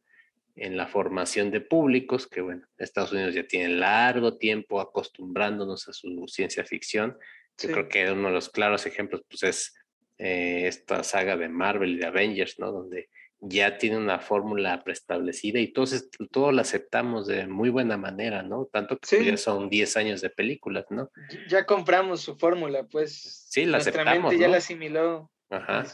en la formación de públicos, que bueno, Estados Unidos ya tiene largo tiempo acostumbrándonos a su ciencia ficción. Yo creo que uno de los claros ejemplos pues, es eh, esta saga de Marvel y de Avengers, ¿no? Donde ya tiene una fórmula preestablecida y todos, todos la aceptamos de muy buena manera, ¿no? Tanto que pues, ya son 10 años de películas, ¿no? Ya compramos su fórmula, pues. Sí, la Nuestra aceptamos. Mente ya la asimiló Ajá.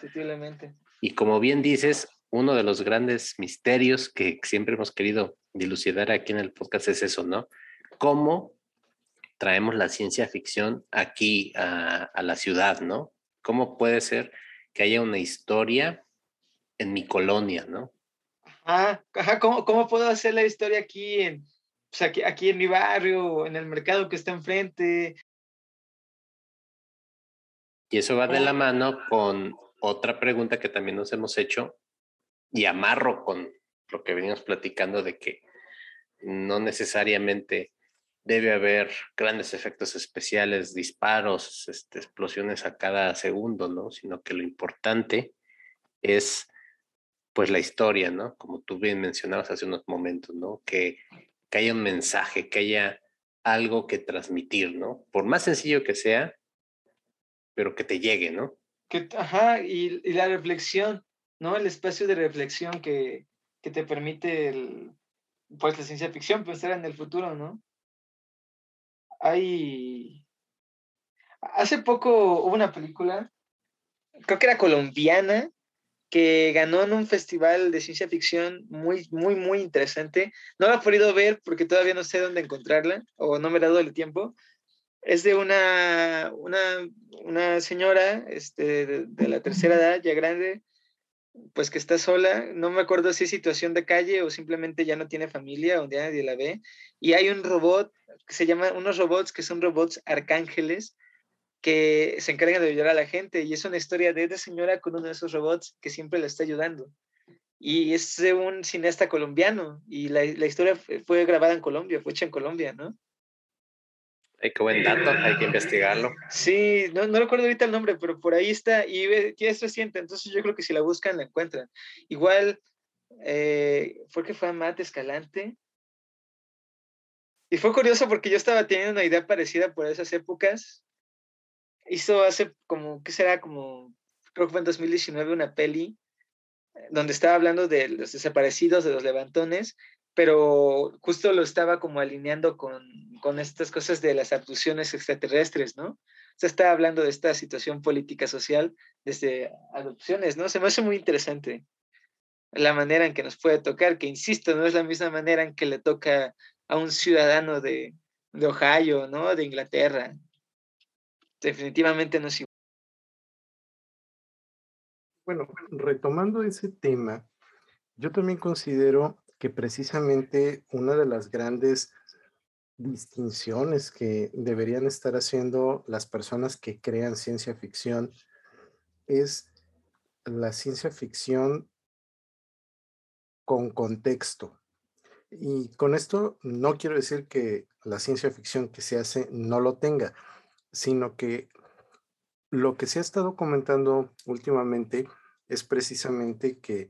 Y como bien dices, uno de los grandes misterios que siempre hemos querido dilucidar aquí en el podcast es eso, ¿no? ¿Cómo traemos la ciencia ficción aquí a, a la ciudad, ¿no? ¿Cómo puede ser que haya una historia en mi colonia, ¿no? Ah, ajá, ¿cómo, ¿cómo, puedo hacer la historia aquí en, pues aquí, aquí en mi barrio, en el mercado que está enfrente? Y eso va de la mano con otra pregunta que también nos hemos hecho y amarro con lo que venimos platicando de que no necesariamente debe haber grandes efectos especiales, disparos, este, explosiones a cada segundo, ¿no? Sino que lo importante es pues la historia, ¿no? Como tú bien mencionabas hace unos momentos, ¿no? Que, que haya un mensaje, que haya algo que transmitir, ¿no? Por más sencillo que sea, pero que te llegue, ¿no? Que, ajá, y, y la reflexión, ¿no? El espacio de reflexión que, que te permite pues la ciencia ficción, pensar en el futuro, ¿no? Hay... Hace poco hubo una película, creo que era colombiana, que ganó en un festival de ciencia ficción muy, muy, muy interesante. No la he podido ver porque todavía no sé dónde encontrarla o no me he dado el tiempo. Es de una, una, una señora este, de, la tercera edad, ya grande, pues que está sola. No me acuerdo si es situación de calle o simplemente ya no tiene familia o nadie la ve. Y hay un robot que se llama, unos robots que son robots arcángeles que se encargan de ayudar a la gente y es una historia de esta señora con uno de esos robots que siempre la está ayudando. Y es de un cineasta colombiano y la, la historia fue grabada en Colombia, fue hecha en Colombia, ¿no? Ay, qué buen dato, hay que investigarlo. Sí, no, no recuerdo ahorita el nombre, pero por ahí está y es reciente, entonces yo creo que si la buscan la encuentran. Igual, eh, fue que fue Matt Escalante. Y fue curioso porque yo estaba teniendo una idea parecida por esas épocas, hizo hace como, ¿qué será? Como, creo que fue en 2019 una peli eh, donde estaba hablando de los desaparecidos, de los levantones, pero justo lo estaba como alineando con, con estas cosas de las abducciones extraterrestres, ¿no? O sea, estaba hablando de esta situación política social desde adopciones, ¿no? Se me hace muy interesante la manera en que nos puede tocar, que insisto, no es la misma manera en que le toca a un ciudadano de, de Ohio, ¿no? De Inglaterra, definitivamente no es igual. Bueno, retomando ese tema, yo también considero que precisamente una de las grandes distinciones que deberían estar haciendo las personas que crean ciencia ficción es la ciencia ficción con contexto. Y con esto no quiero decir que la ciencia ficción que se hace no lo tenga, sino que lo que se ha estado comentando últimamente es precisamente que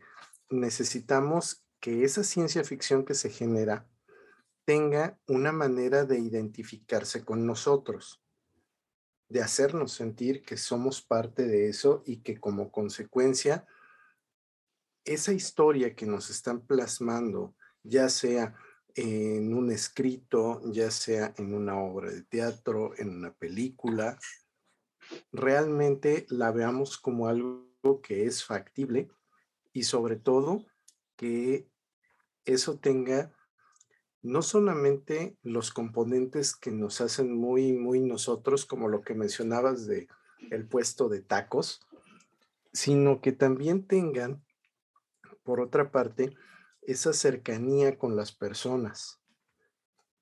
necesitamos que esa ciencia ficción que se genera tenga una manera de identificarse con nosotros, de hacernos sentir que somos parte de eso y que como consecuencia esa historia que nos están plasmando, ya sea en un escrito, ya sea en una obra de teatro, en una película, realmente la veamos como algo que es factible y sobre todo que eso tenga no solamente los componentes que nos hacen muy, muy nosotros, como lo que mencionabas de el puesto de tacos, sino que también tengan, por otra parte, esa cercanía con las personas.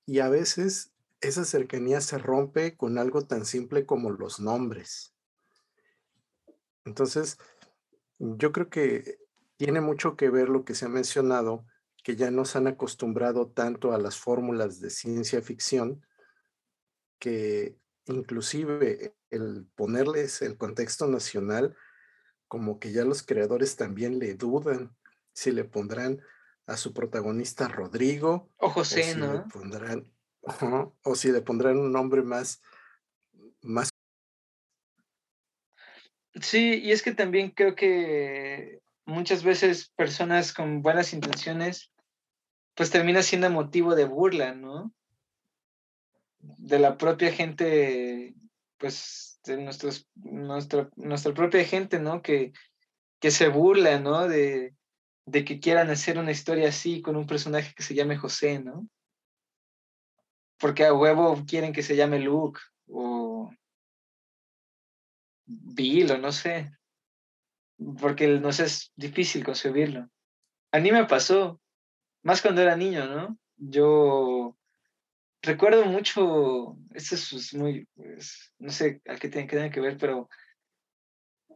Y a veces esa cercanía se rompe con algo tan simple como los nombres. Entonces, yo creo que tiene mucho que ver lo que se ha mencionado, que ya nos han acostumbrado tanto a las fórmulas de ciencia ficción, que inclusive el ponerles el contexto nacional, como que ya los creadores también le dudan si le pondrán a su protagonista Rodrigo. O José, ¿no? o si le pondrán un nombre más, más. Sí, y es que también creo que muchas veces personas con buenas intenciones, pues termina siendo motivo de burla, ¿no? De la propia gente, pues de nuestros, nuestra, propia gente, ¿no? Que, que se burla, ¿no? De, de que quieran hacer una historia así con un personaje que se llame José, ¿no? Porque a huevo quieren que se llame Luke o Bill o no sé. Porque no sé, es difícil concebirlo. A mí me pasó, más cuando era niño, ¿no? Yo recuerdo mucho, esto es muy, pues, no sé a qué tiene, que ver, pero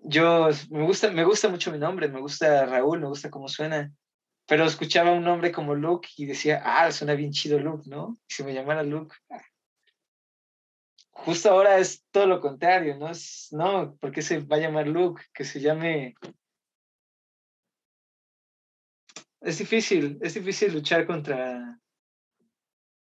yo me gusta, me gusta mucho mi nombre, me gusta Raúl, me gusta cómo suena, pero escuchaba un nombre como Luke y decía, ah, suena bien chido Luke, ¿no? Y si me llamara Luke, ah. justo ahora es todo lo contrario, ¿no? Es, no, ¿por qué se va a llamar Luke? Que se llame... Es difícil, es difícil luchar contra,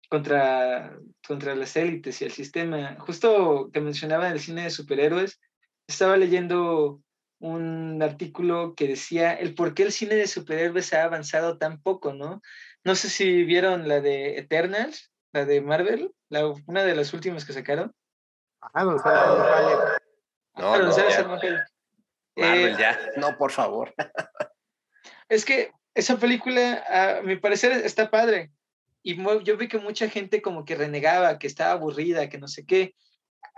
contra, contra las élites y el sistema. Justo que mencionaba el cine de superhéroes, estaba leyendo un artículo que decía el por qué el cine de superhéroes ha avanzado tan poco, ¿no? No sé si vieron la de Eternals, la de Marvel, la, una de las últimas que sacaron. Ah, no, ah, no, no, ya. Marvel, eh, ya, no, por favor. es que esa película, a mi parecer, está padre. Y yo vi que mucha gente como que renegaba, que estaba aburrida, que no sé qué.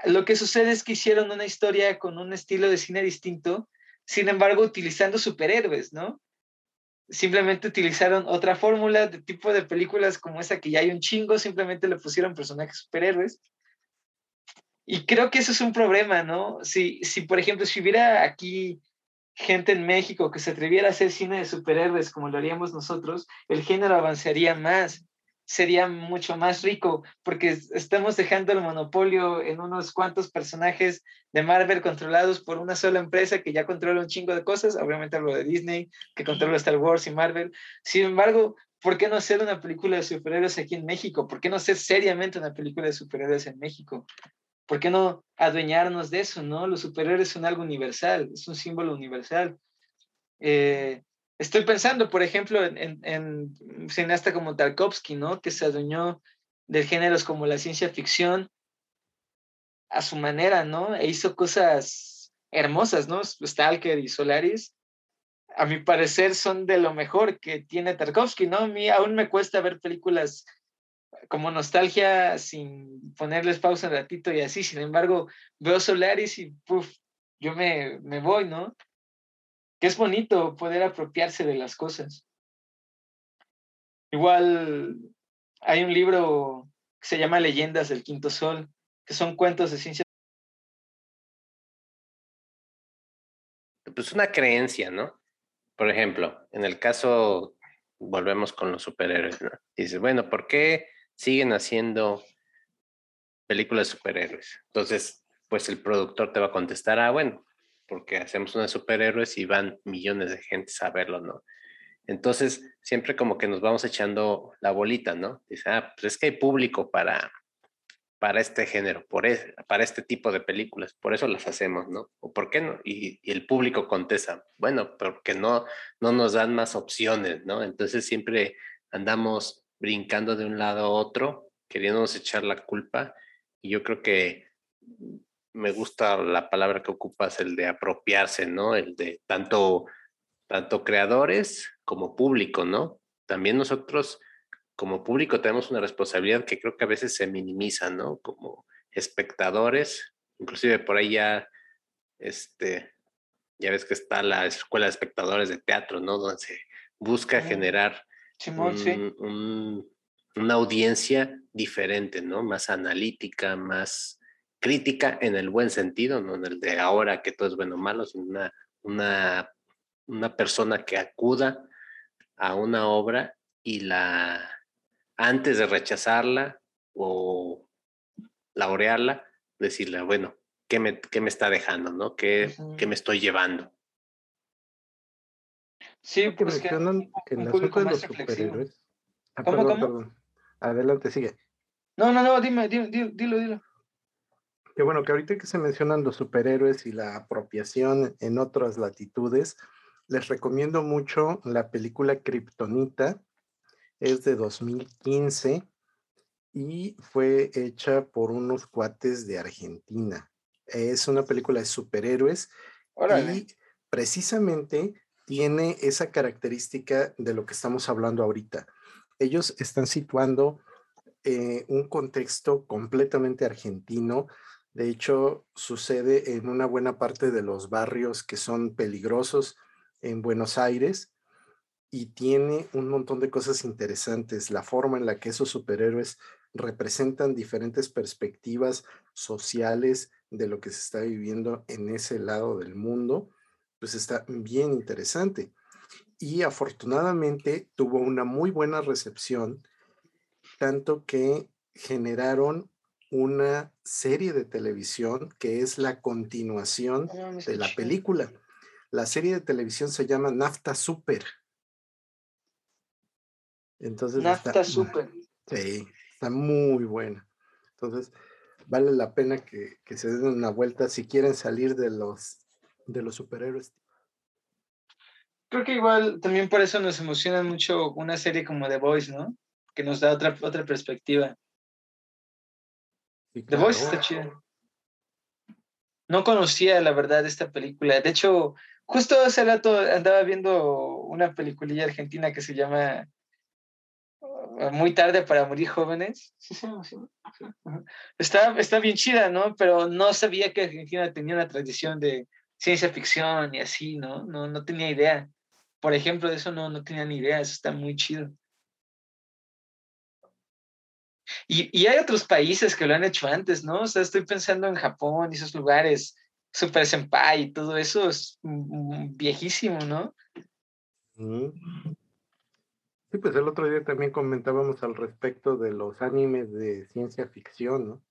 Lo que sucede es que hicieron una historia con un estilo de cine distinto, sin embargo, utilizando superhéroes, ¿no? Simplemente utilizaron otra fórmula de tipo de películas como esa que ya hay un chingo, simplemente le pusieron personajes superhéroes. Y creo que eso es un problema, ¿no? Si, si por ejemplo, si hubiera aquí gente en México que se atreviera a hacer cine de superhéroes como lo haríamos nosotros, el género avanzaría más sería mucho más rico, porque estamos dejando el monopolio en unos cuantos personajes de Marvel controlados por una sola empresa que ya controla un chingo de cosas, obviamente hablo de Disney, que controla Star Wars y Marvel. Sin embargo, ¿por qué no hacer una película de superhéroes aquí en México? ¿Por qué no hacer seriamente una película de superhéroes en México? ¿Por qué no adueñarnos de eso, no? Los superhéroes son algo universal, es un símbolo universal. Eh, Estoy pensando, por ejemplo, en, en, un cineasta como Tarkovsky, ¿no? Que se adueñó de géneros como la ciencia ficción a su manera, ¿no? E hizo cosas hermosas, ¿no? Stalker y Solaris, a mi parecer, son de lo mejor que tiene Tarkovsky, ¿no? A mí aún me cuesta ver películas como nostalgia sin ponerles pausa un ratito y así. Sin embargo, veo Solaris y, puff, yo me, me voy, ¿no? que es bonito poder apropiarse de las cosas. Igual hay un libro que se llama Leyendas del Quinto Sol, que son cuentos de ciencia. Pues una creencia, ¿no? Por ejemplo, en el caso, volvemos con los superhéroes, ¿no? Dices, bueno, ¿por qué siguen haciendo películas de superhéroes? Entonces, pues el productor te va a contestar, ah, bueno, porque hacemos una superhéroes y van millones de gente a verlo, ¿no? Entonces, siempre como que nos vamos echando la bolita, ¿no? Dice, ah, pues es que hay público para, para este género, por para este tipo de películas, por eso las hacemos, ¿no? ¿O por qué no? Y, el público contesta, bueno, porque no, no nos dan más opciones, ¿no? Entonces siempre andamos brincando de un lado a otro, queriéndonos echar la culpa, y yo creo que me gusta la palabra que ocupas, el de apropiarse, ¿no? El de tanto, tanto creadores como público, ¿no? También nosotros como público tenemos una responsabilidad que creo que a veces se minimiza, ¿no? Como espectadores, inclusive por ahí ya, este, ya ves que está la escuela de espectadores de teatro, ¿no? Donde se busca generar una audiencia diferente, ¿no? Más analítica, más crítica en el buen sentido, no en el de ahora que todo es bueno o malo, sino una, una, una persona que acuda a una obra y la, antes de rechazarla o laurearla, decirle, bueno, ¿qué me, qué me está dejando? ¿no? ¿Qué, ¿Qué me estoy llevando? Sí, que pues que mencionan un asunto público de los superhéroes. Ah, ¿Cómo, perdón, cómo? perdón. Adelante, sigue. No, no, no, dime, dime, dilo, dilo. dilo. Que bueno, que ahorita que se mencionan los superhéroes y la apropiación en otras latitudes, les recomiendo mucho la película Kryptonita. Es de 2015 y fue hecha por unos cuates de Argentina. Es una película de superhéroes Órale. y precisamente tiene esa característica de lo que estamos hablando ahorita. Ellos están situando eh, un contexto completamente argentino. De hecho, sucede en una buena parte de los barrios que son peligrosos en Buenos Aires y tiene un montón de cosas interesantes. La forma en la que esos superhéroes representan diferentes perspectivas sociales de lo que se está viviendo en ese lado del mundo, pues está bien interesante. Y afortunadamente tuvo una muy buena recepción, tanto que generaron una serie de televisión que es la continuación mames, de la película. La serie de televisión se llama Nafta Super. Entonces Nafta está, Super. Sí, está muy buena. Entonces, vale la pena que, que se den una vuelta si quieren salir de los, de los superhéroes. Creo que igual también por eso nos emociona mucho una serie como The Voice, ¿no? Que nos da otra, otra perspectiva. Sí, The Voice está chida. No conocía la verdad esta película. De hecho, justo hace rato andaba viendo una peliculilla argentina que se llama uh, Muy tarde para morir jóvenes. Sí. Sí, ajá. Está, está bien chida, ¿no? Pero no sabía que Argentina tenía una tradición de ciencia ficción y así, ¿no? No, no tenía idea. Por ejemplo, de eso no, no tenía ni idea. Eso está muy chido. Y, y hay otros países que lo han hecho antes, ¿no? O sea, estoy pensando en Japón y esos lugares, Super Senpai y todo eso es viejísimo, ¿no? Sí, pues el otro día también comentábamos al respecto de los animes de ciencia ficción, ¿no?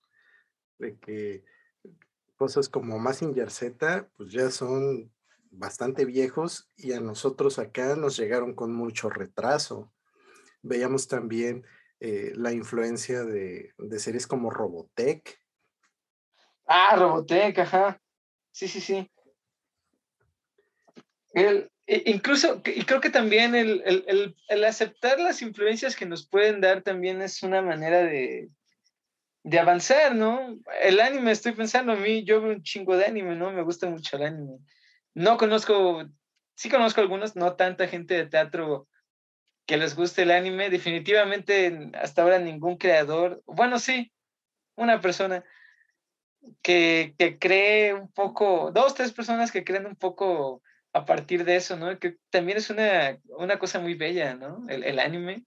De que cosas como Mazinger Z, pues ya son bastante viejos y a nosotros acá nos llegaron con mucho retraso. Veíamos también eh, la influencia de, de series como Robotech, Ah, Robotech, ajá. Sí, sí, sí. El, e- incluso, y creo que también el, el, el aceptar las influencias que nos pueden dar también es una manera de, de avanzar, ¿no? El anime, estoy pensando a mí, yo veo un chingo de anime, ¿no? Me gusta mucho el anime. No conozco, sí conozco algunos, no tanta gente de teatro que les guste el anime. Definitivamente hasta ahora ningún creador, bueno, sí, una persona que, que cree un poco, dos, tres personas que creen un poco a partir de eso, ¿no? Que también es una, una cosa muy bella, ¿no? El, el anime.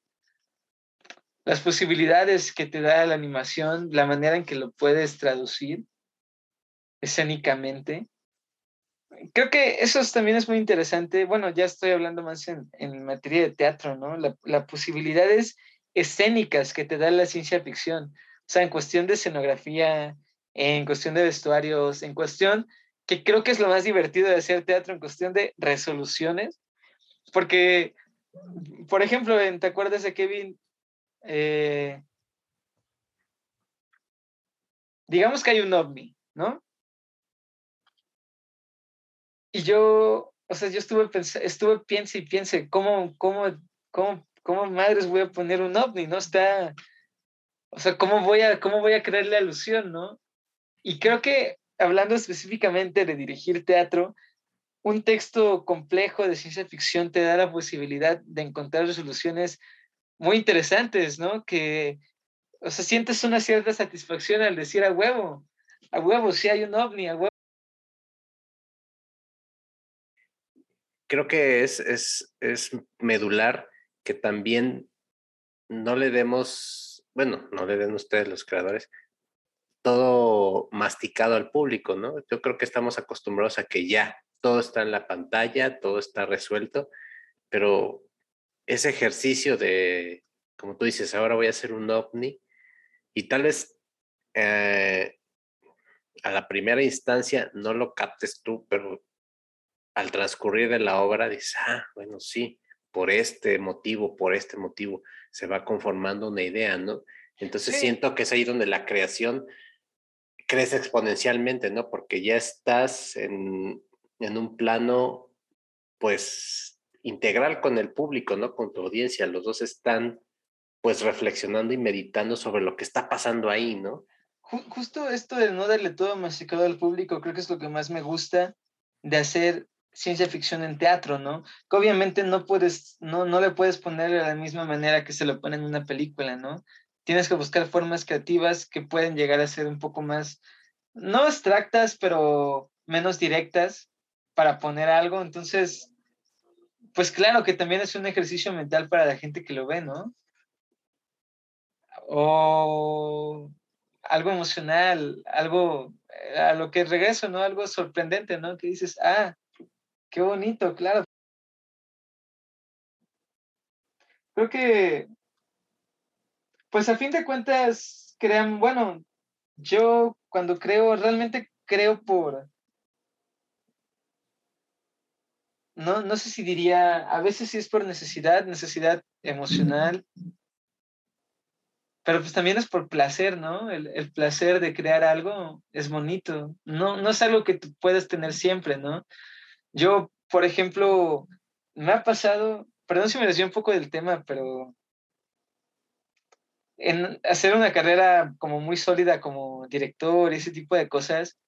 Las posibilidades que te da la animación, la manera en que lo puedes traducir escénicamente. Creo que eso es- también es muy interesante. Bueno, ya estoy hablando más en, en materia de teatro, ¿no? La, la posibilidades escénicas que te da la ciencia ficción. O sea, en cuestión de escenografía, en cuestión de vestuarios, en cuestión, que creo que es lo más divertido de hacer teatro, en cuestión de resoluciones. Porque, por ejemplo, ¿te acuerdas de Kevin? Eh, digamos que hay un ovni, ¿no? Y yo, o sea, yo estuve, estuve piense y piense, ¿cómo, cómo, cómo, cómo madres voy a poner un ovni? ¿No? Está, o sea, ¿cómo voy a, cómo voy a crearle alusión, no? Y creo que, hablando específicamente de dirigir teatro, un texto complejo de ciencia ficción te da la posibilidad de encontrar resoluciones muy interesantes, ¿no? Que, o sea, sientes una cierta satisfacción al decir a huevo, a huevo, si hay un ovni, a huevo. Creo que es, es, es medular que también no le demos, bueno, no le den ustedes los creadores, todo masticado al público, ¿no? Yo creo que estamos acostumbrados a que ya todo está en la pantalla, todo está resuelto, pero ese ejercicio de, como tú dices, ahora voy a hacer un ovni y tal vez eh, a la primera instancia no lo captes tú, pero al transcurrir de la obra dices, ah, bueno, sí, por este motivo, por este motivo, se va conformando una idea, ¿no? Entonces siento que es ahí donde la creación crece exponencialmente, ¿no? Porque ya estás en, en un plano, pues, integral con el público, ¿no? Con tu audiencia. Los dos están, pues, reflexionando y meditando sobre lo que está pasando ahí, ¿no? Justo esto de no darle todo masticado al público, creo que es lo que más me gusta de hacer ciencia ficción en teatro, ¿no? Que obviamente no puedes, no, no le puedes poner de la misma manera que se lo pone en una película, ¿no? Tienes que buscar formas creativas que pueden llegar a ser un poco más, no abstractas, pero menos directas para poner algo. Entonces, pues claro que también es un ejercicio mental para la gente que lo ve, ¿no? O algo emocional, algo eh, a lo que regreso, ¿no? Algo sorprendente, ¿no? Que dices, ah, qué bonito, claro. Creo que, pues a fin de cuentas, crean, bueno, yo cuando creo, realmente creo por, no, no sé si diría, a veces sí es por necesidad, necesidad emocional, pero pues también es por placer, ¿no? El, placer de crear algo es bonito, no, no es algo que tú puedes tener siempre, ¿no? Yo, por ejemplo, me ha pasado, perdón si me desvío un poco del tema, pero en hacer una carrera como muy sólida como director ese tipo de cosas,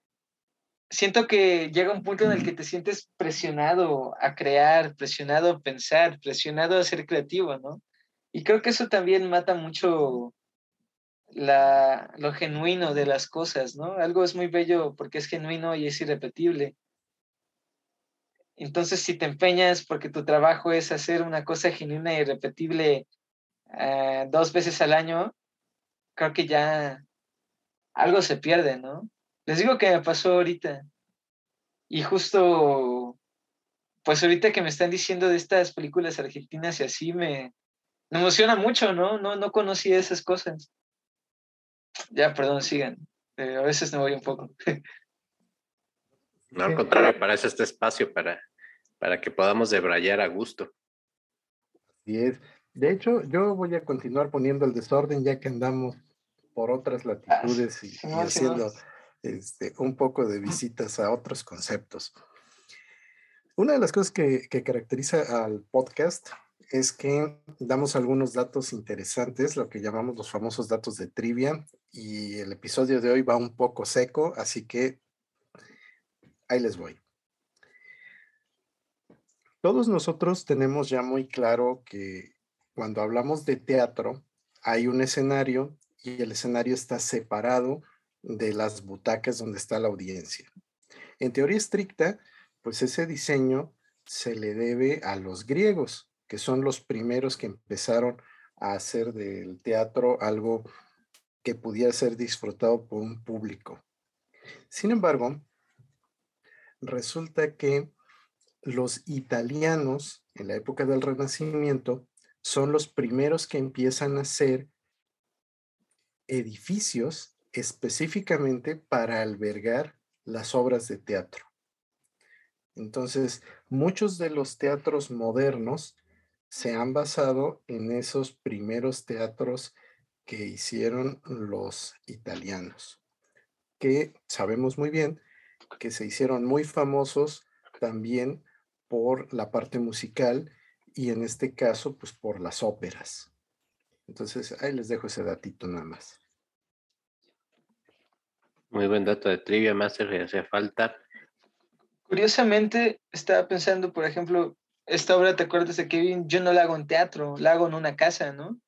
siento que llega un punto en el que te sientes presionado a crear, presionado a pensar, presionado a ser creativo, ¿no? Y creo que eso también mata mucho la, lo genuino de las cosas, ¿no? Algo es muy bello porque es genuino y es irrepetible. Entonces, si te empeñas porque tu trabajo es hacer una cosa genuina y irrepetible eh, dos veces al año, creo que ya algo se pierde, ¿no? Les digo que me pasó ahorita. Y justo, pues ahorita que me están diciendo de estas películas argentinas y así, me, emociona mucho, ¿no? No, no conocía esas cosas. Ya, perdón, sigan. Eh, a veces me voy un poco. No, al contrario, para eso este espacio, para, para que podamos debrayar a gusto. Así es. De hecho, yo voy a continuar poniendo el desorden ya que andamos por otras ah, latitudes y haciendo este, un poco de visitas a otros conceptos. Una de las cosas que, caracteriza al podcast es que damos algunos datos interesantes, lo que llamamos los famosos datos de trivia, y el episodio de hoy va un poco seco, así que ahí les voy. Todos nosotros tenemos ya muy claro que cuando hablamos de teatro hay un escenario y el escenario está separado de las butacas donde está la audiencia. En teoría estricta, pues ese diseño se le debe a los griegos, que son los primeros que empezaron a hacer del teatro algo que pudiera ser disfrutado por un público. Sin embargo, resulta que los italianos en la época del Renacimiento son los primeros que empiezan a hacer edificios específicamente para albergar las obras de teatro. Entonces, muchos de los teatros modernos se han basado en esos primeros teatros que hicieron los italianos, que sabemos muy bien que se hicieron muy famosos también por la parte musical y en este caso, pues por las óperas. Entonces, ahí les dejo ese datito nada más. Muy buen dato de trivia, Master, le hacía falta. Curiosamente, estaba pensando, por ejemplo, esta obra, ¿te acuerdas de Kevin? Yo no la hago en teatro, la hago en una casa, ¿no?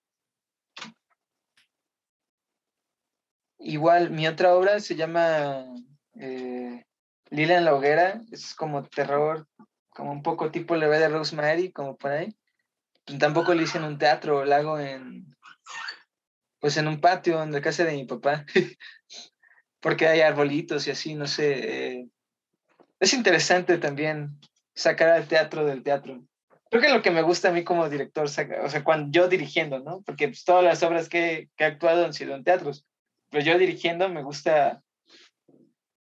Igual, mi otra obra se llama eh, Lila en la hoguera, es como terror, como un poco tipo la de Rosemary, como por ahí. Pues tampoco lo hice en un teatro, la hago en, pues en un patio, en la casa de mi papá. porque hay arbolitos y así, no sé. Eh, es interesante también sacar al teatro del teatro. Creo que lo que me gusta a mí como director, o sea, cuando yo dirigiendo, ¿no? Porque pues, todas las obras que, que he actuado han sido en teatros, pero yo dirigiendo me gusta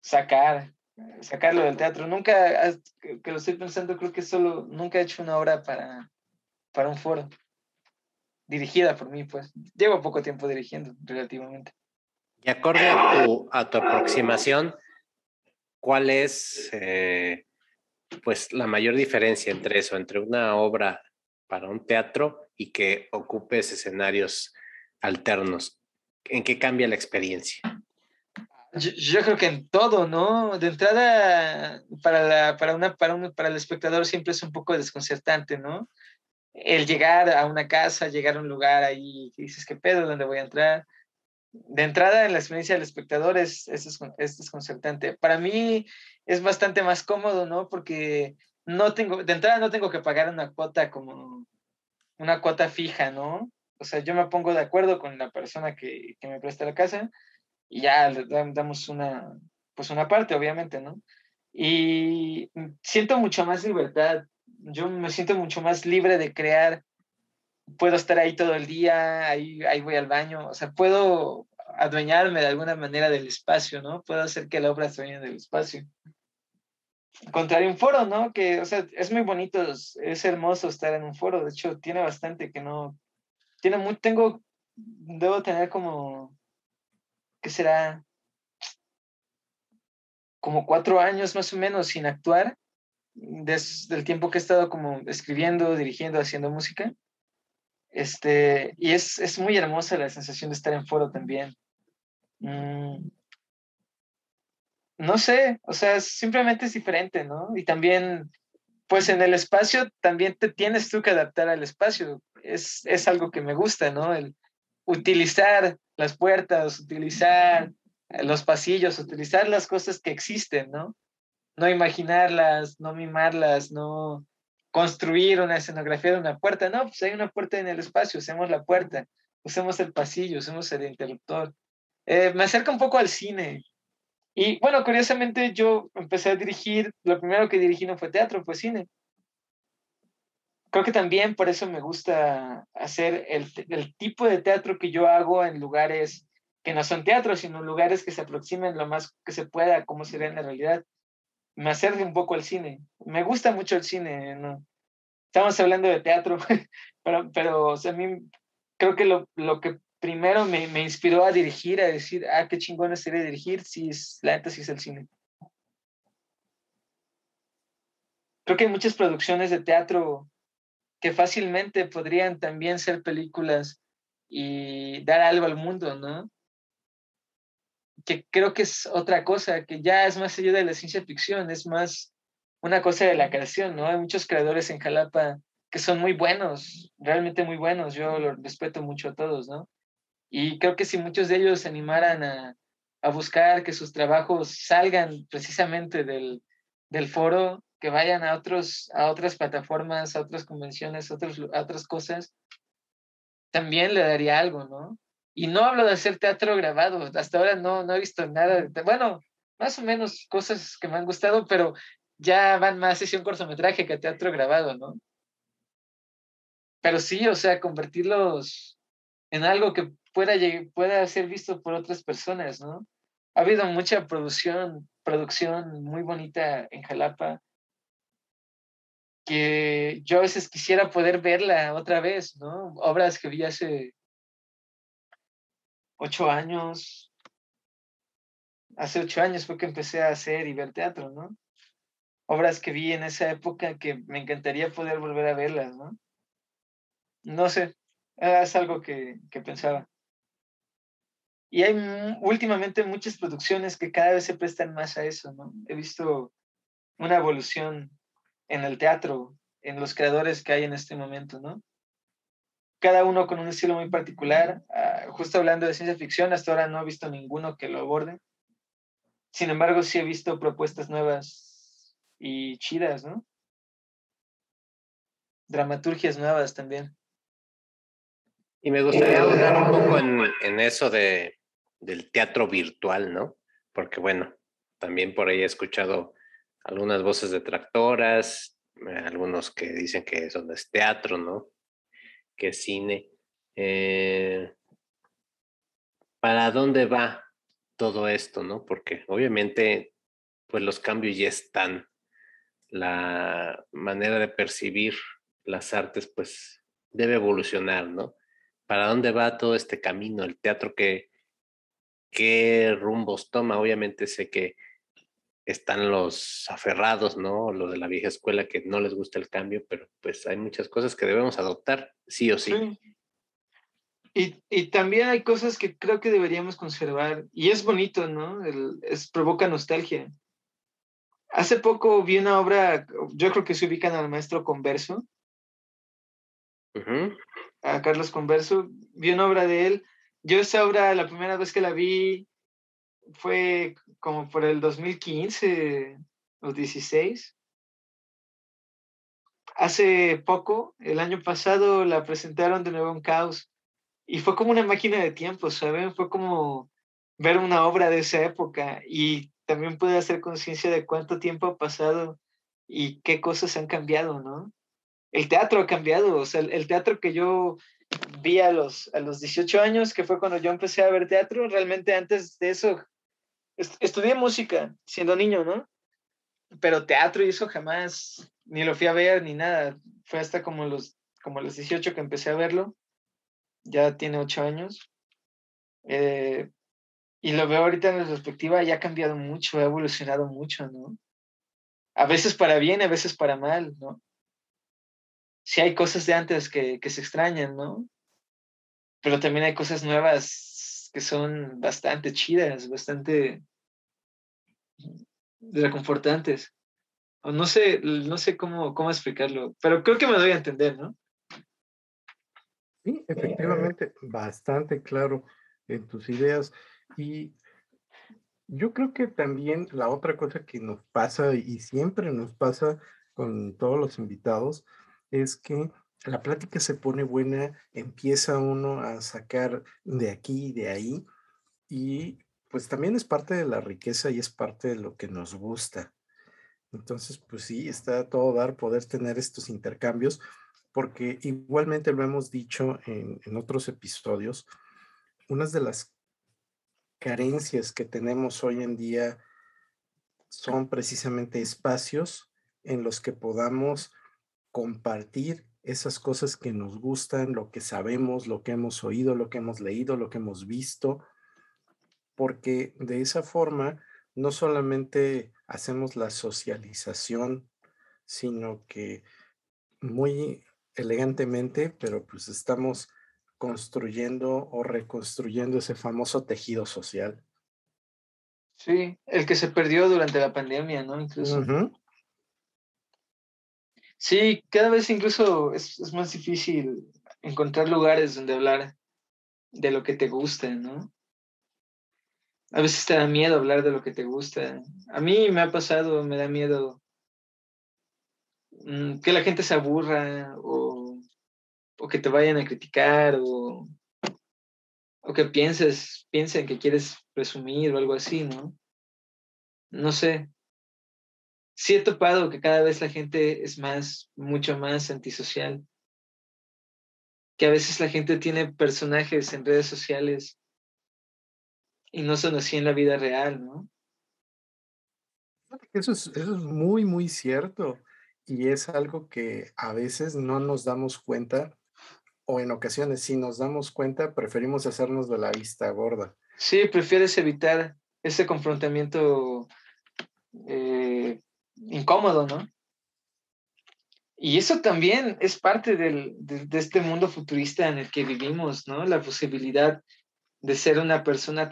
sacar sacarlo del teatro. Nunca, que lo estoy pensando, creo que solo, nunca he hecho una obra para, para un foro, dirigida por mí, pues. Llevo poco tiempo dirigiendo, relativamente. Y acorde a tu, a tu aproximación, ¿cuál es eh, pues la mayor diferencia entre eso, entre una obra para un teatro y que ocupes escenarios alternos? ¿En qué cambia la experiencia? Yo, creo que en todo, ¿no? De entrada, para, la, para, una, para, un, para el espectador siempre es un poco desconcertante, ¿no? El llegar a una casa, llegar a un lugar ahí, dices, ¿qué pedo? ¿Dónde voy a entrar? De entrada, en la experiencia del espectador es, es, es desconcertante. Para mí es bastante más cómodo, ¿no? Porque no tengo, de entrada no tengo que pagar una cuota como una cuota fija, ¿no? O sea, yo me pongo de acuerdo con la persona que, que me presta la casa y ya le damos una, pues una parte, obviamente, ¿no? Y siento mucho más libertad, yo me siento mucho más libre de crear, puedo estar ahí todo el día, ahí, ahí voy al baño, o sea, puedo adueñarme de alguna manera del espacio, ¿no? Puedo hacer que la obra se dueñe del espacio. Contrario un foro, ¿no? Que, o sea, es muy bonito, es, hermoso estar en un foro, de hecho, tiene bastante que no, tiene muy, tengo, debo tener como que será como cuatro años más o menos sin actuar, desde el tiempo que he estado como escribiendo, dirigiendo, haciendo música. Este, y es, es muy hermosa la sensación de estar en foro también. Mm. no sé, o sea, simplemente es diferente, ¿no? Y también, pues en el espacio también te tienes tú que adaptar al espacio. Es, es algo que me gusta, ¿no? El, utilizar las puertas, utilizar los pasillos, utilizar las cosas que existen, ¿no? No imaginarlas, no mimarlas, no construir una escenografía de una puerta, no, pues hay una puerta en el espacio, usemos la puerta, usemos el pasillo, usemos el interruptor. Eh, me acerca un poco al cine. Y bueno, curiosamente yo empecé a dirigir, lo primero que dirigí no fue teatro, fue cine creo que también por eso me gusta hacer el, el, tipo de teatro que yo hago en lugares que no son teatros, sino lugares que se aproximen lo más que se pueda a cómo sería en la realidad. Me acerca un poco al cine. Me gusta mucho el cine. ¿no? Estamos hablando de teatro, pero, pero a mí creo que lo, lo que primero me, me, inspiró a dirigir, a decir, ah, qué chingón sería dirigir, si es, la neta sí es el cine. Creo que hay muchas producciones de teatro que fácilmente podrían también ser películas y dar algo al mundo, ¿no? Que creo que es otra cosa, que ya es más allá de la ciencia ficción, es más una cosa de la creación, ¿no? Hay muchos creadores en Jalapa que son muy buenos, realmente muy buenos, yo los respeto mucho a todos, ¿no? Y creo que si muchos de ellos se animaran a, a buscar que sus trabajos salgan precisamente del, del foro, que vayan a, otros, a otras plataformas, a otras convenciones, a, otros, a otras cosas, también le daría algo, ¿no? Y no hablo de hacer teatro grabado, hasta ahora no, no he visto nada, bueno, más o menos cosas que me han gustado, pero ya van más sesión cortometraje que teatro grabado, ¿no? Pero sí, o sea, convertirlos en algo que pueda, pueda ser visto por otras personas, ¿no? Ha habido mucha producción, producción muy bonita en Jalapa, que yo a veces quisiera poder verla otra vez, ¿no? Obras que vi hace ocho años, hace ocho años fue que empecé a hacer y ver teatro, ¿no? Obras que vi en esa época que me encantaría poder volver a verlas, ¿no? No sé, es algo que, que pensaba. Y hay últimamente muchas producciones que cada vez se prestan más a eso, ¿no? He visto una evolución en el teatro, en los creadores que hay en este momento, ¿no? Cada uno con un estilo muy particular. Ah, justo hablando de ciencia ficción, hasta ahora no he visto ninguno que lo aborde. Sin embargo, sí he visto propuestas nuevas y chidas, ¿no? Dramaturgias nuevas también. Y me gustaría hablar un poco en, eso de, del teatro virtual, ¿no? Porque bueno, también por ahí he escuchado algunas voces detractoras, eh, algunos que dicen que eso no es teatro, ¿no? Que cine. Eh, ¿Para dónde va todo esto, no? Porque obviamente, pues los cambios ya están. La manera de percibir las artes, pues debe evolucionar, ¿no? ¿Para dónde va todo este camino? El teatro que, qué rumbos toma. Obviamente sé que están los aferrados, ¿no? Lo de la vieja escuela que no les gusta el cambio, pero pues hay muchas cosas que debemos adoptar, sí o sí. Y, y, también hay cosas que creo que deberíamos conservar. Y es bonito, ¿no? El, es, provoca nostalgia. Hace poco vi una obra, yo creo que se ubican al maestro Converso. A Carlos Converso. Vi una obra de él. Yo esa obra, la primera vez que la vi, fue como por el 2015 o 16. Hace poco, el año pasado, la presentaron de nuevo en Caos y fue como una máquina de tiempo, ¿saben? Fue como ver una obra de esa época y también pude hacer conciencia de cuánto tiempo ha pasado y qué cosas han cambiado, ¿no? El teatro ha cambiado, o sea, el, teatro que yo vi a los, a los 18 años, que fue cuando yo empecé a ver teatro, realmente antes de eso, estudié música siendo niño, ¿no? Pero teatro y eso jamás, ni lo fui a ver ni nada. Fue hasta como los, como los 18 que empecé a verlo ya tiene ocho años. Eh, y lo veo ahorita en retrospectiva, ya ha cambiado mucho, ha evolucionado mucho, ¿no? A veces para bien, a veces para mal, ¿no? Sí hay cosas de antes que, que se extrañan, ¿no? Pero también hay cosas nuevas que son bastante chidas, bastante reconfortantes. No sé, no sé cómo, cómo explicarlo, pero creo que me doy a entender, ¿no? Sí, efectivamente, bastante claro en tus ideas. Y yo creo que también la otra cosa que nos pasa y siempre nos pasa con todos los invitados es que la plática se pone buena, empieza uno a sacar de aquí y de ahí y pues también es parte de la riqueza y es parte de lo que nos gusta. Entonces, pues sí, está todo dar poder tener estos intercambios porque igualmente lo hemos dicho en, otros episodios, unas de las carencias que tenemos hoy en día son precisamente espacios en los que podamos compartir esas cosas que nos gustan, lo que sabemos, lo que hemos oído, lo que hemos leído, lo que hemos visto, porque de esa forma no solamente hacemos la socialización, sino que muy elegantemente, pero pues estamos construyendo o reconstruyendo ese famoso tejido social. Sí, el que se perdió durante la pandemia, ¿no? Incluso. Sí, cada vez incluso es, es, más difícil encontrar lugares donde hablar de lo que te gusta, ¿no? A veces te da miedo hablar de lo que te gusta. A mí me ha pasado, me da miedo Mm, que la gente se aburra o, o que te vayan a criticar o, o que pienses, piensen que quieres presumir o algo así, ¿no? No sé. Sí he topado que cada vez la gente es más, mucho más antisocial. Que a veces la gente tiene personajes en redes sociales y no son así en la vida real, ¿no? Eso es, eso es muy, muy cierto y es algo que a veces no nos damos cuenta o en ocasiones si nos damos cuenta preferimos hacernos de la vista gorda. Sí, prefieres evitar ese confrontamiento eh, incómodo, ¿no? Y eso también es parte del, de, este mundo futurista en el que vivimos, ¿no? La posibilidad de ser una persona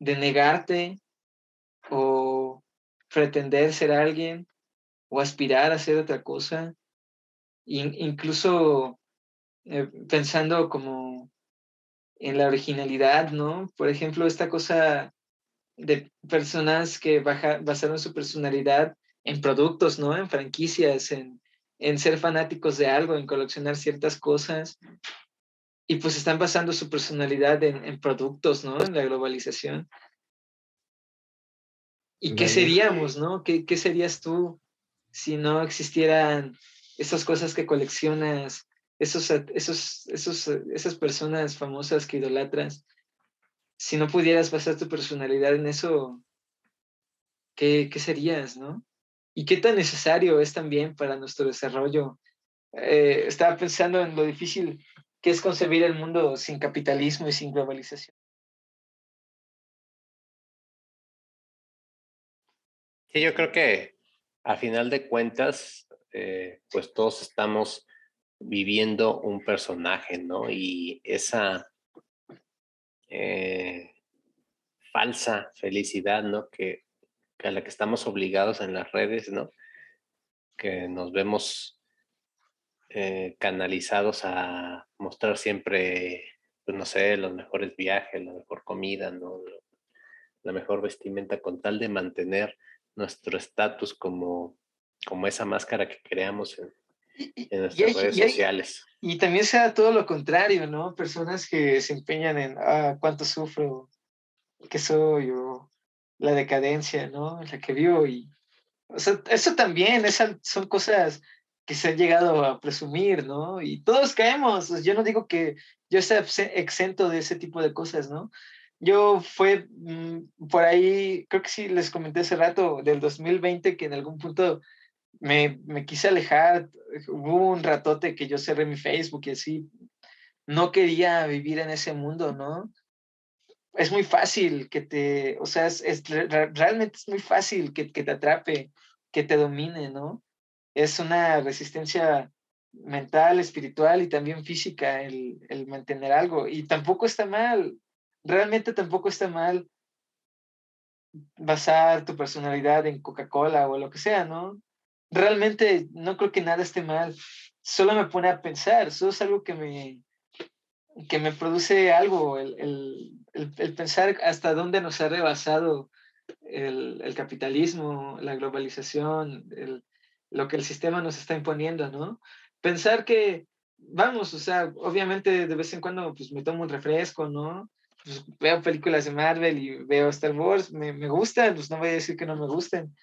de negarte o pretender ser alguien o aspirar a ser otra cosa, incluso eh, pensando como en la originalidad, ¿no? Por ejemplo, esta cosa de personas que basaron su personalidad en productos, ¿no? En franquicias, en, en ser fanáticos de algo, en coleccionar ciertas cosas. Y pues están basando su personalidad en, en productos, ¿no? En la globalización. ¿Y qué seríamos, no? ¿Qué, ¿Qué, serías tú si no existieran esas cosas que coleccionas, esos, esos, esos, esas personas famosas que idolatras? Si no pudieras basar tu personalidad en eso, ¿qué, qué serías, no? ¿Y qué tan necesario es también para nuestro desarrollo? Eh, estaba pensando en lo difícil que es concebir el mundo sin capitalismo y sin globalización. Sí, yo creo que a final de cuentas, eh, pues todos estamos viviendo un personaje, ¿no? Y esa eh, falsa felicidad, ¿no? Que, a la que estamos obligados en las redes, ¿no? Que nos vemos eh, canalizados a mostrar siempre, pues no sé, los mejores viajes, la mejor comida, ¿no? La mejor vestimenta con tal de mantener nuestro estatus como, como esa máscara que creamos en, nuestras redes sociales. Y también sea todo lo contrario, ¿no? Personas que se empeñan en, ah, cuánto sufro, qué soy, o la decadencia, ¿no? En la que vivo. Y, o sea, eso también, esas son cosas que se han llegado a presumir, ¿no? Y todos caemos. Yo no digo que yo sea exento de ese tipo de cosas, ¿no? Yo fue mm, por ahí, creo que sí les comenté hace rato, del 2020, que en algún punto me, me quise alejar. Hubo un ratote que yo cerré mi Facebook y así. No quería vivir en ese mundo, ¿no? Es muy fácil que te, o sea, es, realmente es muy fácil que, que te atrape, que te domine, ¿no? Es una resistencia mental, espiritual y también física el, el mantener algo. Y tampoco está mal realmente tampoco está mal basar tu personalidad en Coca-Cola o lo que sea, ¿no? Realmente no creo que nada esté mal. Solo me pone a pensar, solo es algo que me, que me produce algo, el, el, el, pensar hasta dónde nos ha rebasado el, capitalismo, la globalización, lo que el sistema nos está imponiendo, ¿no? Pensar que, vamos, o sea, obviamente de vez en cuando pues me tomo un refresco, ¿no? pues, veo películas de Marvel y veo Star Wars, me, me gustan, pues no voy a decir que no me gusten.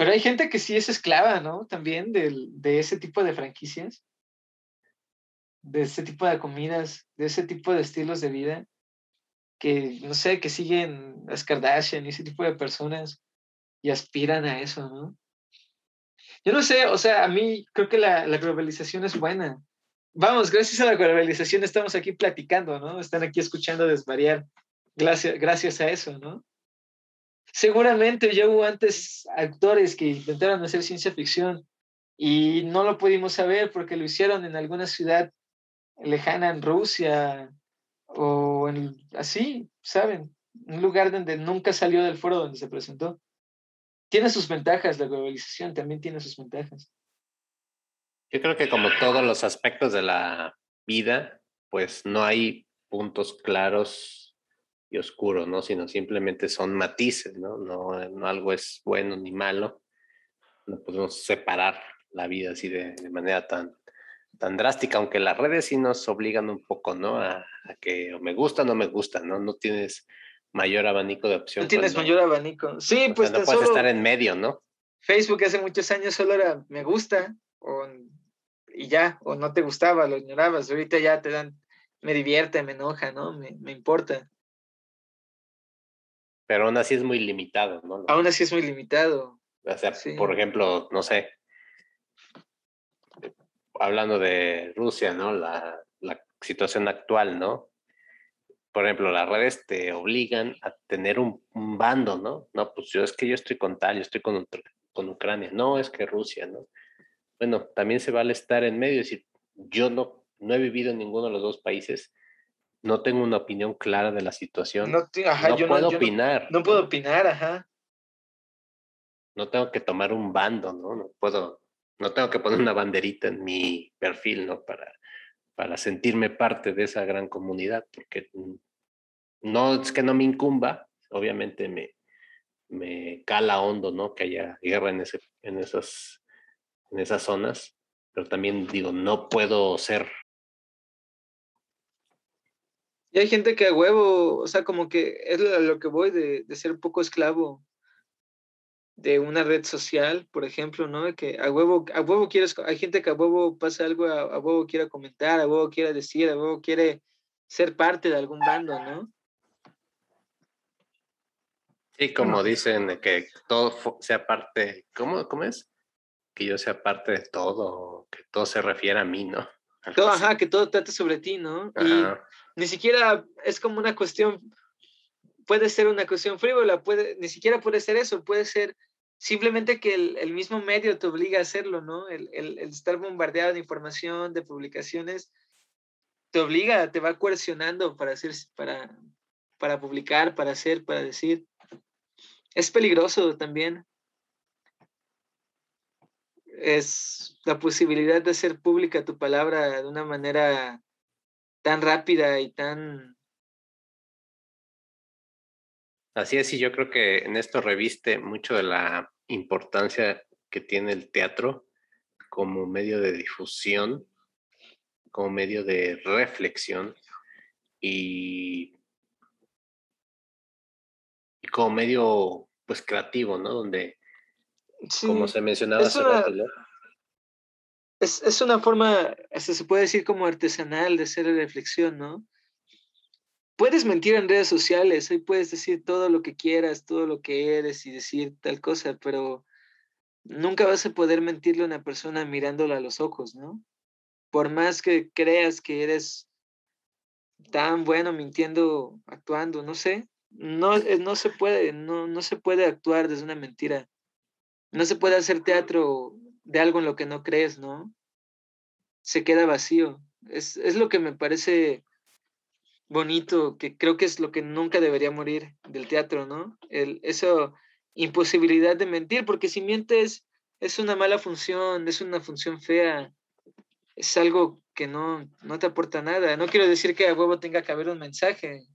Pero hay gente que sí es esclava, ¿no? También de, de ese tipo de franquicias, de ese tipo de comidas, de ese tipo de estilos de vida, que, no sé, que siguen las Kardashian y ese tipo de personas y aspiran a eso, ¿no? Yo no sé, o sea, a mí creo que la, la globalización es buena, Vamos, gracias a la globalización estamos aquí platicando, ¿no? Están aquí escuchando desvariar. Gracias, gracias a eso, ¿no? Seguramente ya hubo antes actores que intentaron hacer ciencia ficción y no lo pudimos saber porque lo hicieron en alguna ciudad lejana en Rusia o en, así, ¿saben? Un lugar donde nunca salió del foro donde se presentó. Tiene sus ventajas la globalización, también tiene sus ventajas. Yo creo que como todos los aspectos de la vida, pues no hay puntos claros y oscuros, ¿no? Sino simplemente son matices, ¿no? No, no algo es bueno ni malo. No podemos separar la vida así de, manera tan, tan drástica, aunque las redes sí nos obligan un poco, ¿no? A, que o me gusta o no me gusta, ¿no? No tienes mayor abanico de opciones. No tienes mayor abanico. Sí, pues no puedes estar en medio, ¿no? Facebook hace muchos años solo era me gusta o y ya, o no te gustaba, lo ignorabas, ahorita ya te dan, me divierte, me enoja, ¿no? Me, me importa. Pero aún así es muy limitado, ¿no? Aún así es muy limitado. O sea, por ejemplo, no sé, hablando de Rusia, ¿no? La, la situación actual, ¿no? Por ejemplo, las redes te obligan a tener un, un, bando, ¿no? No, pues yo es que yo estoy con tal, yo estoy con, con Ucrania. No, es que Rusia, ¿no? bueno, también se vale estar en medio, decir, yo no, no he vivido en ninguno de los dos países, no tengo una opinión clara de la situación. No, puedo opinar. No, puedo opinar, ajá. No tengo que tomar un bando, ¿no? No puedo, no tengo que poner una banderita en mi perfil, ¿no? Para, para sentirme parte de esa gran comunidad, porque no es que no me incumba, obviamente me, me cala hondo, ¿no? Que haya guerra en, ese, en esas en esas zonas, pero también digo, no puedo ser. Y hay gente que a huevo, o sea, como que es lo que voy de, de ser un poco esclavo de una red social, por ejemplo, ¿no? Que a huevo, a huevo quieres, hay gente que a huevo pasa algo, a, huevo quiere comentar, a huevo quiere decir, a huevo quiere ser parte de algún bando, ¿no? Sí, como dicen que todo sea parte, ¿cómo, ¿cómo es? Que yo sea parte de todo, que todo se refiera a mí, ¿no? Todo, ajá, que todo trate sobre ti, ¿no? Y ni siquiera es como una cuestión, puede ser una cuestión frívola, puede, ni siquiera puede ser eso, puede ser simplemente que el, mismo medio te obliga a hacerlo, ¿no? El, el, estar bombardeado de información, de publicaciones, te obliga, te va coercionando para hacer, para, para publicar, para hacer, para decir es peligroso también. Es la posibilidad de hacer pública tu palabra de una manera tan rápida y tan... Así es, y yo creo que en esto reviste mucho de la importancia que tiene el teatro como medio de difusión, como medio de reflexión y como medio pues creativo, ¿no? Donde, como se mencionaba es una, es, una forma, se puede decir como artesanal de hacer reflexión, ¿no? Puedes mentir en redes sociales, ahí puedes decir todo lo que quieras, todo lo que eres y decir tal cosa, pero nunca vas a poder mentirle a una persona mirándola a los ojos, ¿no? Por más que creas que eres tan bueno mintiendo, actuando, no sé, no, eh, no se puede, no, no se puede actuar desde una mentira. No se puede hacer teatro de algo en lo que no crees, ¿no? Se queda vacío. Es, es lo que me parece bonito, que creo que es lo que nunca debería morir del teatro, ¿no? El, eso, imposibilidad de mentir, porque si mientes es una mala función, es una función fea, es algo que no, no te aporta nada. No quiero decir que a huevo tenga que haber un mensaje,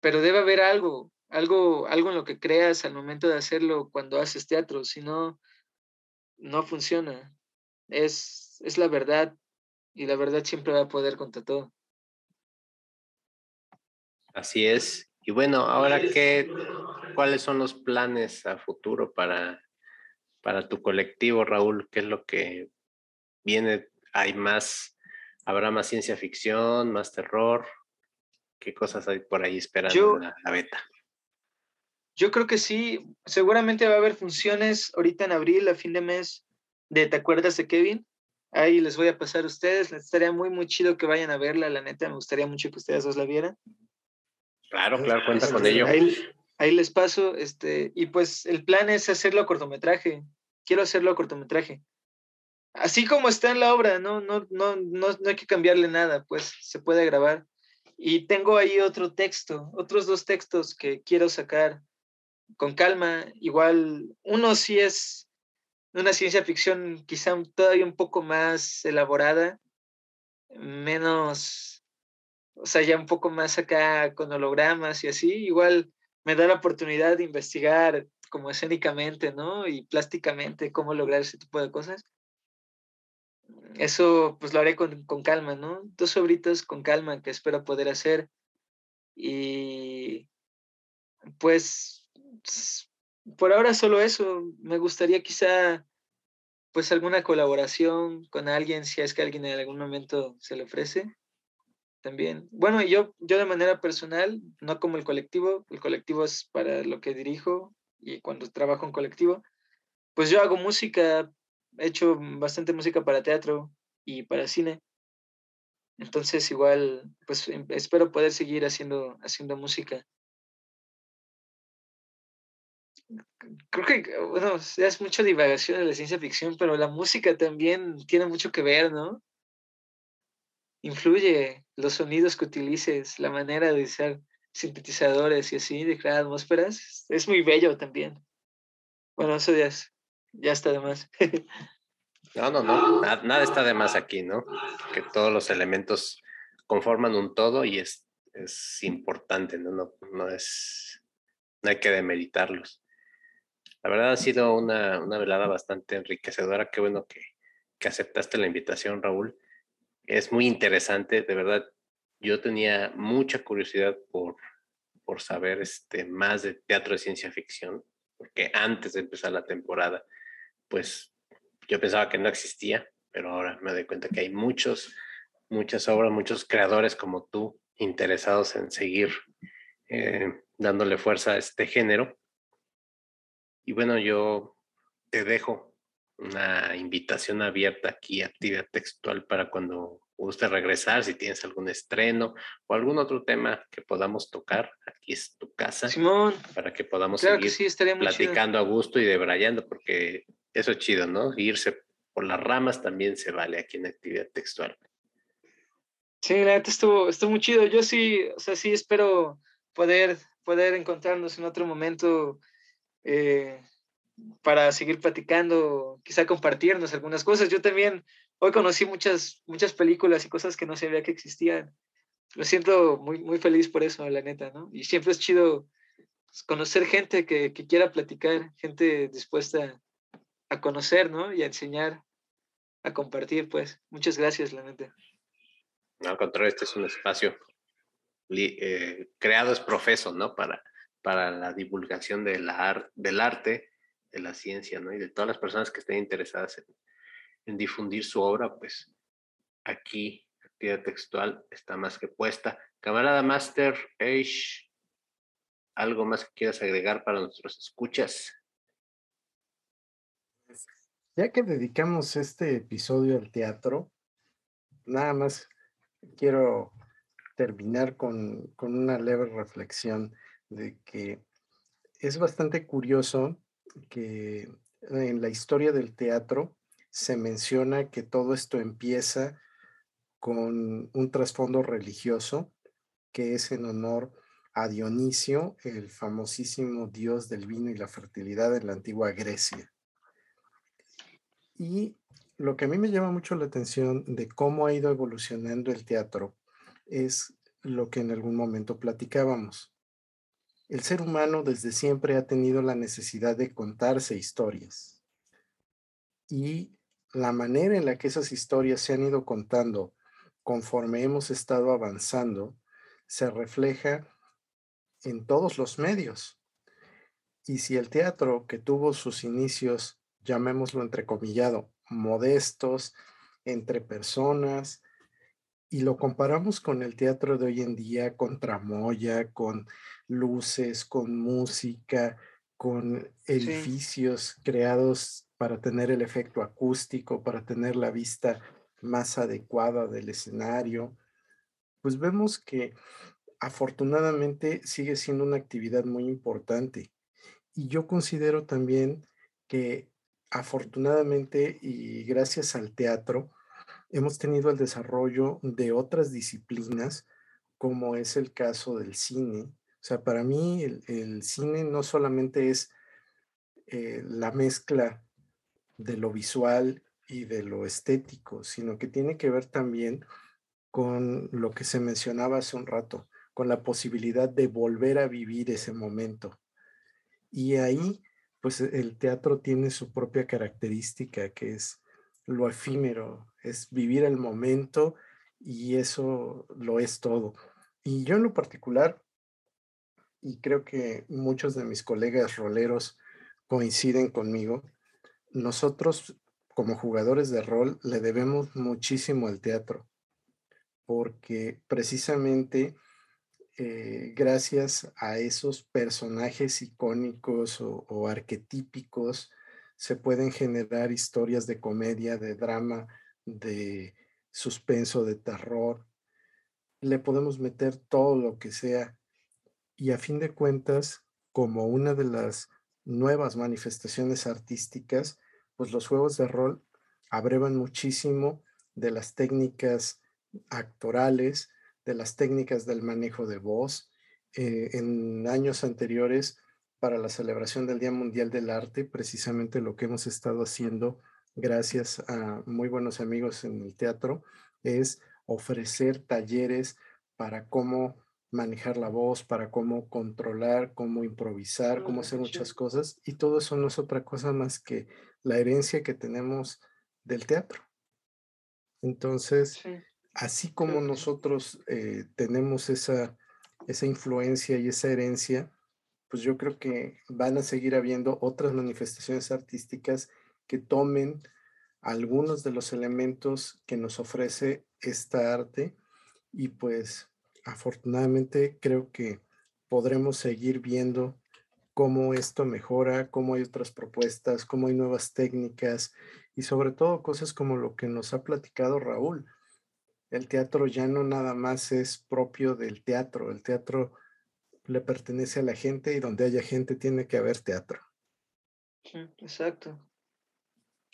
pero debe haber algo, algo, algo en lo que creas al momento de hacerlo cuando haces teatro, si no, no funciona. Es, es la verdad y la verdad siempre va a poder contra todo. Así es. Y bueno, ahora qué, ¿cuáles son los planes a futuro para, para tu colectivo, Raúl? ¿Qué es lo que viene? ¿Hay más? ¿Habrá más ciencia ficción, más terror? ¿Qué cosas hay por ahí esperando la, beta? Yo creo que sí, seguramente va a haber funciones ahorita en abril, a fin de mes, de ¿Te acuerdas de Kevin? Ahí les voy a pasar a ustedes, estaría muy, muy chido que vayan a verla, la neta, me gustaría mucho que ustedes dos la vieran. Claro, claro, cuenta con ello. Ahí, les paso, este, y pues el plan es hacerlo a cortometraje, quiero hacerlo a cortometraje. Así como está en la obra, no, no, no, no, no hay que cambiarle nada, pues se puede grabar. Y tengo ahí otro texto, otros dos textos que quiero sacar con calma. Igual, uno sí es una ciencia ficción quizá todavía un poco más elaborada, menos, o sea, ya un poco más acá con hologramas y así. Igual me da la oportunidad de investigar como escénicamente, ¿no? Y plásticamente cómo lograr ese tipo de cosas eso pues lo haré con, calma, ¿no? Dos obritas con calma que espero poder hacer. Y pues por ahora solo eso. Me gustaría quizá pues alguna colaboración con alguien, si es que alguien en algún momento se le ofrece. También. Bueno, yo, yo de manera personal, no como el colectivo, el colectivo es para lo que dirijo y cuando trabajo en colectivo, pues yo hago música he hecho bastante música para teatro y para cine. Entonces igual, pues em, espero poder seguir haciendo, haciendo música. Creo que, bueno, es mucha divagación de la ciencia ficción, pero la música también tiene mucho que ver, ¿no? Influye los sonidos que utilices, la manera de usar sintetizadores y así, de crear atmósferas. Es muy bello también. Bueno, eso ya ya está de más. no, no, no, nada, está de más aquí, ¿no? Que todos los elementos conforman un todo y es, es importante, ¿no? No, no es, no hay que demeritarlos. La verdad ha sido una, una velada bastante enriquecedora. Qué bueno que, que aceptaste la invitación, Raúl. Es muy interesante, de verdad. Yo tenía mucha curiosidad por, por saber este, más de teatro de ciencia ficción, porque antes de empezar la temporada pues yo pensaba que no existía, pero ahora me doy cuenta que hay muchos muchas obras, muchos creadores como tú interesados en seguir eh, dándole fuerza a este género. Y bueno, yo te dejo una invitación abierta aquí, actividad textual, para cuando guste regresar, si tienes algún estreno o algún otro tema que podamos tocar, aquí es tu casa. Simón. Para que podamos seguir platicando a gusto y debrayando, porque eso es chido, ¿no? Irse por las ramas también se vale aquí en actividad textual. Sí, la neta estuvo, estuvo muy chido. Yo sí, o sea, sí espero poder, poder encontrarnos en otro momento eh, para seguir platicando, quizá compartirnos algunas cosas. Yo también hoy conocí muchas, muchas películas y cosas que no sabía que existían. Lo siento muy, muy feliz por eso, la neta, ¿no? Y siempre es chido conocer gente que, que quiera platicar, gente dispuesta a conocer, ¿no? Y a enseñar, a compartir, pues. Muchas gracias, la neta. Al contrario, este es un espacio eh, creado es profeso, ¿no? Para, para la divulgación del arte, de la ciencia, ¿no? Y de todas las personas que estén interesadas en, difundir su obra, pues aquí, actividad textual, está más que puesta. Camarada Master Age, ¿algo más que quieras agregar para nuestros escuchas? Ya que dedicamos este episodio al teatro, nada más quiero terminar con, con una leve reflexión de que es bastante curioso que en la historia del teatro se menciona que todo esto empieza con un trasfondo religioso que es en honor a Dionisio, el famosísimo dios del vino y la fertilidad en la antigua Grecia. Y lo que a mí me llama mucho la atención de cómo ha ido evolucionando el teatro es lo que en algún momento platicábamos. El ser humano desde siempre ha tenido la necesidad de contarse historias. Y la manera en la que esas historias se han ido contando conforme hemos estado avanzando se refleja en todos los medios. Y si el teatro, que tuvo sus inicios, llamémoslo entrecomillado, modestos, entre personas, y lo comparamos con el teatro de hoy en día, con tramoya, con luces, con música, con edificios creados para tener el efecto acústico, para tener la vista más adecuada del escenario, pues vemos que afortunadamente sigue siendo una actividad muy importante. Y yo considero también que afortunadamente y gracias al teatro, hemos tenido el desarrollo de otras disciplinas, como es el caso del cine. O sea, para mí el, cine no solamente es eh, la mezcla de lo visual y de lo estético, sino que tiene que ver también con lo que se mencionaba hace un rato, con la posibilidad de volver a vivir ese momento. Y ahí, pues el teatro tiene su propia característica, que es lo efímero, es vivir el momento y eso lo es todo. Y yo en lo particular, y creo que muchos de mis colegas roleros coinciden conmigo, nosotros como jugadores de rol le debemos muchísimo al teatro, porque precisamente eh, gracias a esos personajes icónicos o arquetípicos, se pueden generar historias de comedia, de drama, de suspenso, de terror. Le podemos meter todo lo que sea. Y a fin de cuentas, como una de las nuevas manifestaciones artísticas, pues los juegos de rol abrevan muchísimo de las técnicas actorales, de las técnicas del manejo de voz. Eh, en años anteriores, para la celebración del Día Mundial del Arte, precisamente lo que hemos estado haciendo gracias a muy buenos amigos en el teatro, es ofrecer talleres para cómo manejar la voz, para cómo controlar, cómo improvisar, cómo hacer muchas cosas. Y todo eso no es otra cosa más que la herencia que tenemos del teatro. Entonces, así como nosotros eh, tenemos esa, esa influencia y esa herencia, pues yo creo que van a seguir habiendo otras manifestaciones artísticas que tomen algunos de los elementos que nos ofrece esta arte y pues afortunadamente creo que podremos seguir viendo cómo esto mejora, cómo hay otras propuestas, cómo hay nuevas técnicas y sobre todo cosas como lo que nos ha platicado Raúl. El teatro ya no nada más es propio del teatro, el teatro le pertenece a la gente y donde haya gente tiene que haber teatro. exacto.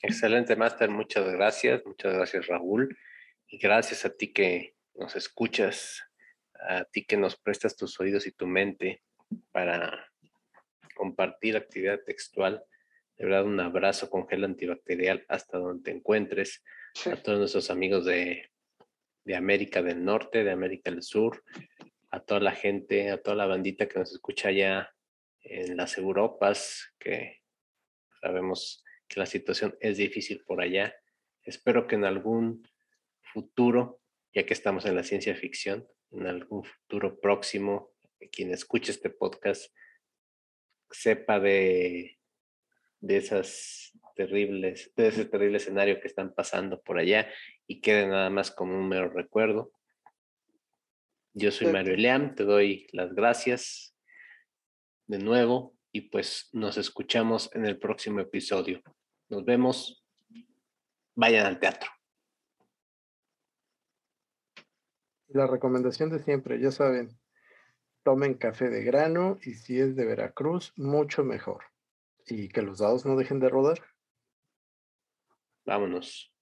Excelente, Master. Muchas gracias. Muchas gracias, Raúl. Y gracias a ti que nos escuchas, a ti que nos prestas tus oídos y tu mente para compartir actividad textual. De verdad, un abrazo con gel antibacterial hasta donde te encuentres. A todos nuestros amigos de, de América del Norte, de América del Sur, a toda la gente, a toda la bandita que nos escucha allá en las Europas, que sabemos que la situación es difícil por allá. Espero que en algún futuro, ya que estamos en la ciencia ficción, en algún futuro próximo, quien escuche este podcast sepa de, de esas terribles, de ese terrible escenario que están pasando por allá y quede nada más como un mero recuerdo. Yo soy Mario Eliam, te doy las gracias de nuevo y pues nos escuchamos en el próximo episodio. Nos vemos. Vayan al teatro. La recomendación de siempre, ya saben, tomen café de grano y si es de Veracruz, mucho mejor. Y que los dados no dejen de rodar. Vámonos.